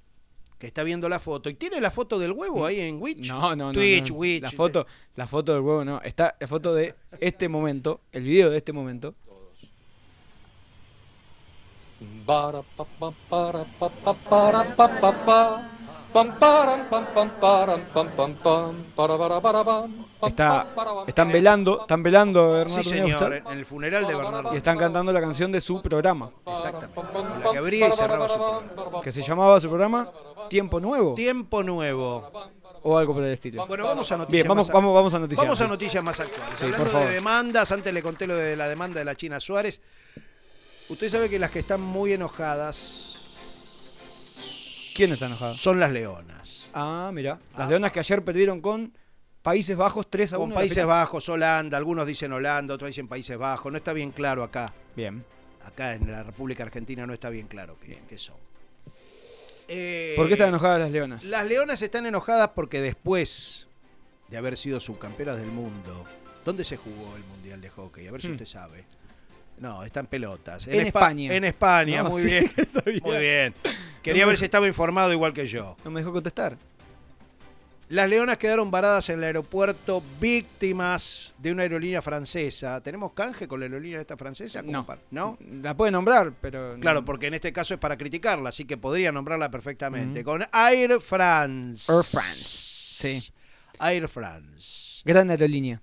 J: que está viendo la foto. ¿Y tiene la foto del huevo ahí en Witch?
B: No, no, no.
J: Twitch,
B: no.
J: Witch.
B: La foto, la foto del huevo no. Está la foto de este momento, el video de este momento.
K: Para pa pa para pa pa para pa pa pa.
B: Está, están velando, están velando a Bernardo
J: Sí, señor, en el funeral de Bernardo.
B: y están cantando la canción de su programa,
J: Exactamente. la que abría y cerraba su programa.
B: que se llamaba su programa Tiempo Nuevo
J: Tiempo nuevo.
B: o algo por el estilo.
J: Bueno, vamos a noticias.
B: Bien, vamos,
J: más-
B: vamos, vamos a noticias.
J: Vamos a noticias más actuales.
B: Sí,
J: Hablando
B: por favor.
J: de demandas, antes le conté lo de la demanda de la China Suárez. Usted sabe que las que están muy enojadas
B: ¿Quién está enojado?
J: son las leonas.
B: Ah, mira, las leonas que ayer perdieron con Países Bajos 3 a 1.
J: Con Países Bajos, Holanda, algunos dicen Holanda, otros dicen Países Bajos. No está bien claro acá.
B: Bien.
J: Acá en la República Argentina no está bien claro qué, qué son. Eh,
B: ¿Por qué están enojadas las leonas?
J: Las leonas están enojadas porque después de haber sido subcampeonas del mundo, ¿dónde se jugó el Mundial de Hockey? A ver si
B: Hmm.
J: usted sabe. No, están pelotas.
B: En
J: Espa-
B: España.
J: En España,
B: No,
J: muy
B: sí,
J: bien. Muy bien. Quería
B: No
J: ver si estaba informado igual que yo.
B: No me dejó contestar.
J: Las leonas quedaron varadas en el aeropuerto víctimas de una aerolínea francesa. ¿Tenemos canje con la aerolínea esta francesa?
B: No.
J: para- ¿No?
B: La puede nombrar, pero.
J: Claro, porque en este caso es para criticarla, así que podría nombrarla perfectamente. Con Air France.
B: Air France. Sí.
J: Air France.
B: Gran aerolínea.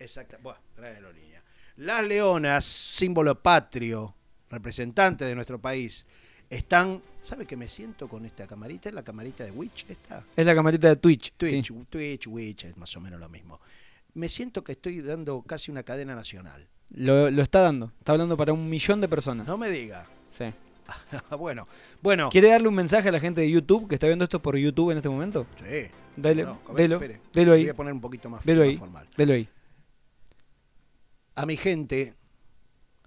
J: Exacto. Bueno, gran aerolínea. Las leonas, símbolo patrio, representante de nuestro país, están. ¿Sabe que me siento con esta camarita? ¿Es la camarita de Witch esta?
B: Es la camarita de Twitch.
J: Twitch,
B: sí.
J: Twitch, Witch, es más o menos lo mismo. Me siento que estoy dando casi una cadena nacional.
B: Lo, lo está dando. Está hablando para un millón de personas.
J: No me diga.
B: Sí.
J: bueno, bueno.
B: ¿Quiere darle un mensaje a la gente de YouTube que está viendo esto por YouTube en este momento?
J: Sí.
B: Dale,
J: No, ver,
B: delo, ahí.
J: Voy a poner un poquito más,
B: Delo
J: más
B: ahí.
J: formal.
B: Delo ahí.
J: A mi gente,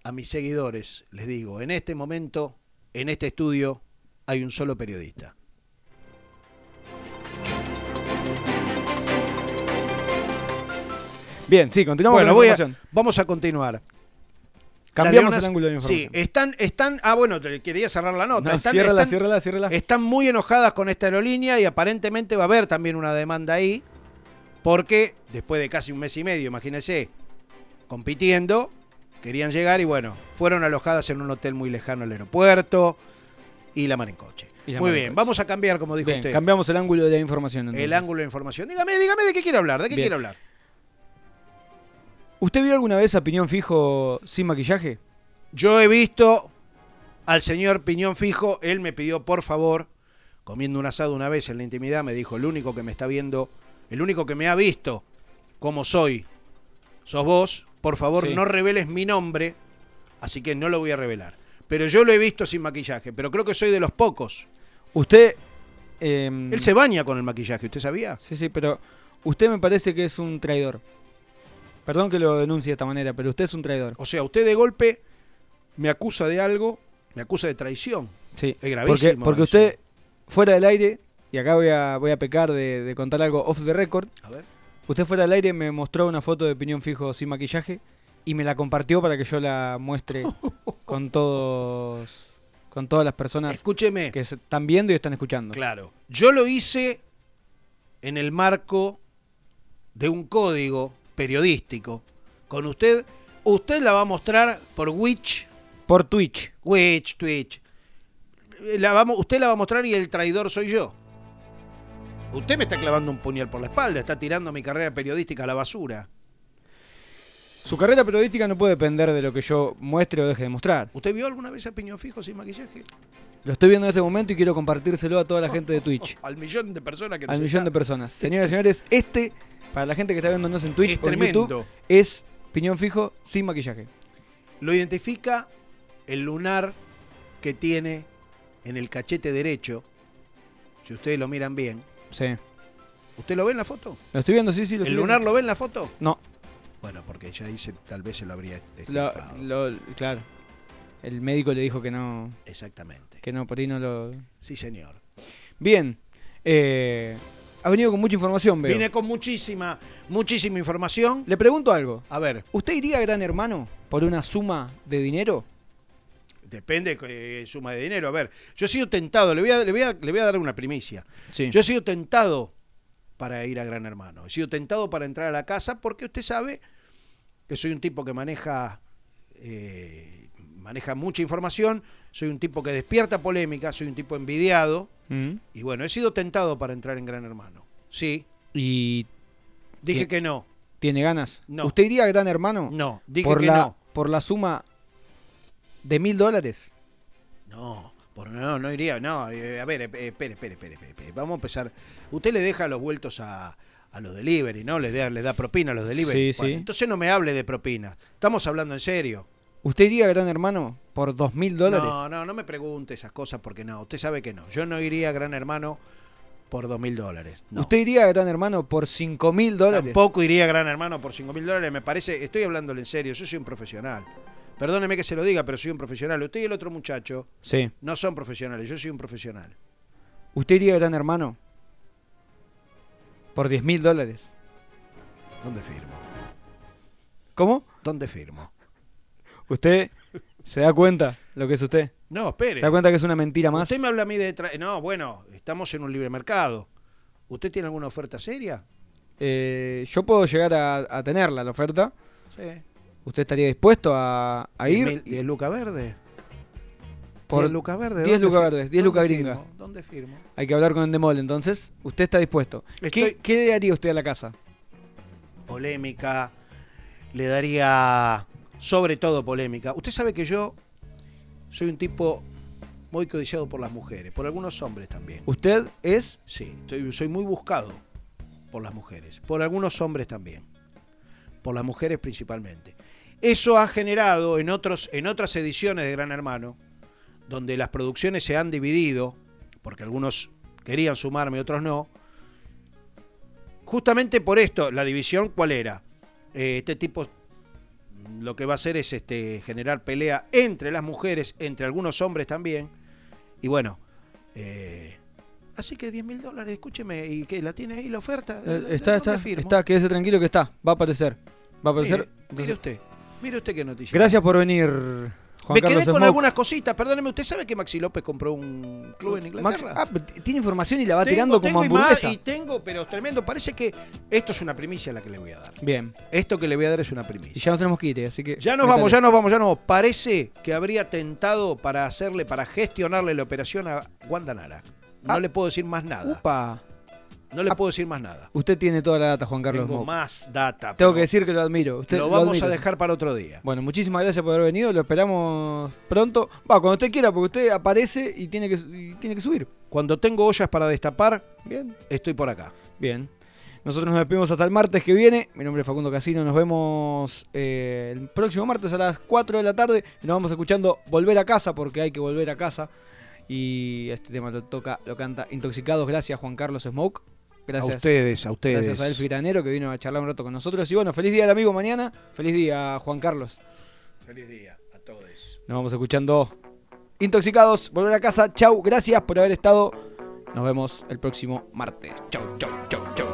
J: a mis seguidores, les digo, en este momento, en este estudio, hay un solo periodista.
B: Bien, sí, continuamos
J: bueno,
B: con
J: voy a-
B: información.
J: vamos a continuar.
B: Cambiamos el ángulo de la
J: Sí,
B: información.
J: están, están, ah, bueno, te quería cerrar la nota.
B: No,
J: están,
B: ciérrala,
J: están-
B: ciérrala, ciérrala.
J: están muy enojadas con esta aerolínea y aparentemente va a haber también una demanda ahí, porque después de casi un mes y medio, imagínense, compitiendo, querían llegar y bueno, fueron alojadas en un hotel muy lejano al aeropuerto y la mar en coche.
B: La
J: Muy bien, vamos a cambiar, como dijo
B: Bien,
J: usted,
B: cambiamos el ángulo de la información.
J: el
B: entonces.
J: ángulo de información. Dígame, dígame de qué quiere hablar, de qué
B: Bien.
J: quiere hablar.
B: ¿Usted vio alguna vez a Piñón Fijo sin maquillaje?
J: Yo he visto al señor Piñón Fijo, él me pidió por favor, comiendo un asado una vez en la intimidad, me dijo, el único que me está viendo, el único que me ha visto como soy, sos vos, por favor
B: Sí.
J: no reveles mi nombre, así que no lo voy a revelar. Pero yo lo he visto sin maquillaje, pero creo que soy de los pocos.
B: Usted... em,
J: Él se baña con el maquillaje, ¿usted sabía?
B: Sí, sí, pero usted me parece que es un traidor. Perdón que lo denuncie de esta manera, pero usted es un traidor.
J: O sea, usted de golpe me acusa de algo, me acusa de traición.
B: Sí,
J: Es gravísimo.
B: porque, usted, fuera del aire, y acá voy a, voy a pecar de, de contar algo off the record,
J: A ver.
B: Usted fuera del aire me mostró una foto de Piñón Fijo sin maquillaje y me la compartió para que yo la muestre con todos con todas las personas
J: Escúcheme.
B: que están viendo y están escuchando.
J: Claro. Yo lo hice en el marco de un código periodístico. Con usted, usted la va a mostrar por Witch,
B: Por Twitch.
J: Witch, Twitch. La vamos, usted la va a mostrar y el traidor soy yo. Usted me está clavando un puñal por la espalda, está tirando mi carrera periodística a la basura.
B: Su carrera periodística no puede depender de lo que yo muestre o deje de mostrar.
J: ¿Usted vio alguna vez a Piñón Fijo sin maquillaje?
B: Lo estoy viendo en este momento y quiero compartírselo a toda la gente de Twitch.
J: Al millón de personas que nos
B: Al millón de personas. Señoras y señores, este, para la gente que está viéndonos en Twitch
J: Es
B: o en
J: tremendo.
B: YouTube, es Piñón Fijo sin maquillaje.
J: Lo identifica el lunar que tiene en el cachete derecho. Si ustedes lo miran bien.
B: Sí.
J: ¿Usted lo ve en la foto?
B: Lo estoy viendo, sí, sí, lo
J: ¿El
B: estoy
J: lunar
B: viendo.
J: lo ve en la foto?
B: No.
J: Bueno, porque ya dice, tal vez se lo habría
B: Lo- lo- claro. El médico le dijo que no,
J: Exactamente.
B: que no, por ahí no lo...
J: Sí, señor.
B: Bien. Eh, ha venido con mucha información, veo.
J: Viene con muchísima, muchísima información.
B: Le pregunto algo.
J: A ver,
B: ¿Usted iría a Gran Hermano por una suma de dinero?
J: Depende de suma de dinero. A ver, yo he sido tentado, le voy a, le voy a, le voy a dar una primicia.
B: Sí.
J: Yo he sido tentado para ir a Gran Hermano. He sido tentado para entrar a la casa porque usted sabe que soy un tipo que maneja, eh, maneja mucha información, soy un tipo que despierta polémica, soy un tipo envidiado.
B: Mm.
J: Y bueno, he sido tentado para entrar en Gran Hermano. Sí,
B: ¿Y
J: dije que no.
B: tiene ganas?
J: No.
B: ¿Usted iría a Gran Hermano?
J: No, dije
B: por
J: que
B: la,
J: no.
B: Por la suma de mil dólares.
J: No, por, no, no iría. No, eh, a ver, eh, espere, espere, espere, espere, espere. Vamos a empezar. Usted le deja los vueltos a, a los delivery, ¿no? Les da, les da propina a los delivery.
B: Sí,
J: Bueno,
B: sí.
J: Entonces no me hable de propina. Estamos hablando en serio.
B: ¿Usted iría Gran Hermano por dos mil dólares?
J: No, no, no me pregunte esas cosas porque no. Usted sabe que no. Yo no iría a Gran Hermano por dos mil dólares.
B: ¿Usted iría a Gran Hermano por cinco mil dólares?
J: Tampoco iría a Gran Hermano por cinco mil dólares. Me parece, estoy hablándole en serio. Yo soy un profesional. Perdóneme que se lo diga, pero soy un profesional. Usted y el otro muchacho
B: Sí.
J: no son profesionales. Yo soy un profesional.
B: ¿Usted iría a Gran Hermano por diez mil dólares?
J: ¿Dónde firmo?
B: ¿Cómo?
J: ¿Dónde firmo?
B: ¿Usted se da cuenta lo que es usted?
J: No, espere.
B: ¿Se da cuenta que es una mentira más?
J: Usted me habla a mí de... tra- No, bueno, estamos en un libre mercado. ¿Usted tiene alguna oferta seria?
B: Eh, yo puedo llegar a, a tenerla, la oferta.
J: Sí.
B: ¿Usted estaría dispuesto a, a
J: ¿Diez
B: ir?
J: mil- ¿Diez lucas verde?
B: Por
J: ¿Diez lucas verde?
B: 10
J: ¿Dónde
B: lucas verdes, 10
J: dónde
B: lucas
J: firmo?
B: gringa.
J: ¿Dónde firmo?
B: Hay que hablar con Endemol, entonces. ¿Usted está dispuesto? ¿Qué,
J: Estoy-
B: ¿Qué le haría usted a la casa?
J: Polémica. Le daría... Sobre todo polémica. Usted sabe que yo soy un tipo muy codiciado por las mujeres, por algunos hombres también.
B: ¿Usted es?
J: Sí, estoy- soy muy buscado por las mujeres, por algunos hombres también, por las mujeres principalmente. Eso ha generado en, otros, en otras ediciones de Gran Hermano, donde las producciones se han dividido, porque algunos querían sumarme, otros no, justamente por esto, la división, ¿cuál era? Eh, este tipo lo que va a hacer es este, generar pelea entre las mujeres, entre algunos hombres también, y bueno, eh, así que 10 mil dólares, escúcheme, ¿y qué? ¿La tiene ahí la oferta?
B: Eh,
J: ¿De-
B: está,
J: de
B: está, está, quédese tranquilo que está. Va a aparecer. Va a aparecer.
J: Mire, mire usted, mire usted qué noticia.
B: Gracias por venir, Juan
J: Me
B: Carlos
J: quedé con
B: Smoke.
J: algunas cositas, perdóneme, ¿usted sabe que Maxi López compró un club en
B: Max-
J: Inglaterra?
B: ah, tiene información y la va
J: Tengo-
B: tirando
J: tengo
B: como
J: y más,
B: hamburguesa.
J: Y tengo, pero tremendo, parece que esto es una primicia la que le voy a dar.
B: Bien.
J: Esto que le voy a dar es una
B: Y
J: primicia.
B: ya nos tenemos que ir, así que.
J: Ya nos
B: métale.
J: vamos, ya nos vamos, ya nos vamos. Parece que habría tentado para hacerle, para gestionarle la operación a Wanda Nara. No
B: Ah.
J: le puedo decir más nada.
B: Upa.
J: No le puedo decir más nada.
B: Usted tiene toda la data, Juan Carlos
J: Tengo más data.
B: Tengo que decir que lo admiro. Usted
J: lo vamos a dejar para otro día.
B: Bueno, muchísimas gracias por haber venido. Lo esperamos pronto. Va, cuando usted quiera, porque usted aparece y tiene que, y tiene que subir.
J: Cuando tengo ollas para destapar,
B: Bien.
J: estoy por acá.
B: Bien. Nosotros nos despedimos hasta el martes que viene. Mi nombre es Facundo Casino. Nos vemos eh, el próximo martes a las 4 de la tarde. Y nos vamos escuchando Volver a casa, porque hay que volver a casa. Y este tema lo toca, lo canta Intoxicados. Gracias, Juan Carlos Smoke. Gracias.
J: A ustedes, a ustedes.
B: Gracias a Elfi Granero que vino a charlar un rato con nosotros. Y bueno, feliz día del amigo mañana. Feliz día, Juan Carlos.
J: Feliz día a todos.
B: Nos vamos escuchando Intoxicados. Volver a casa. Chau. Gracias por haber estado. Nos vemos el próximo martes. Chau, chau, chau, chau.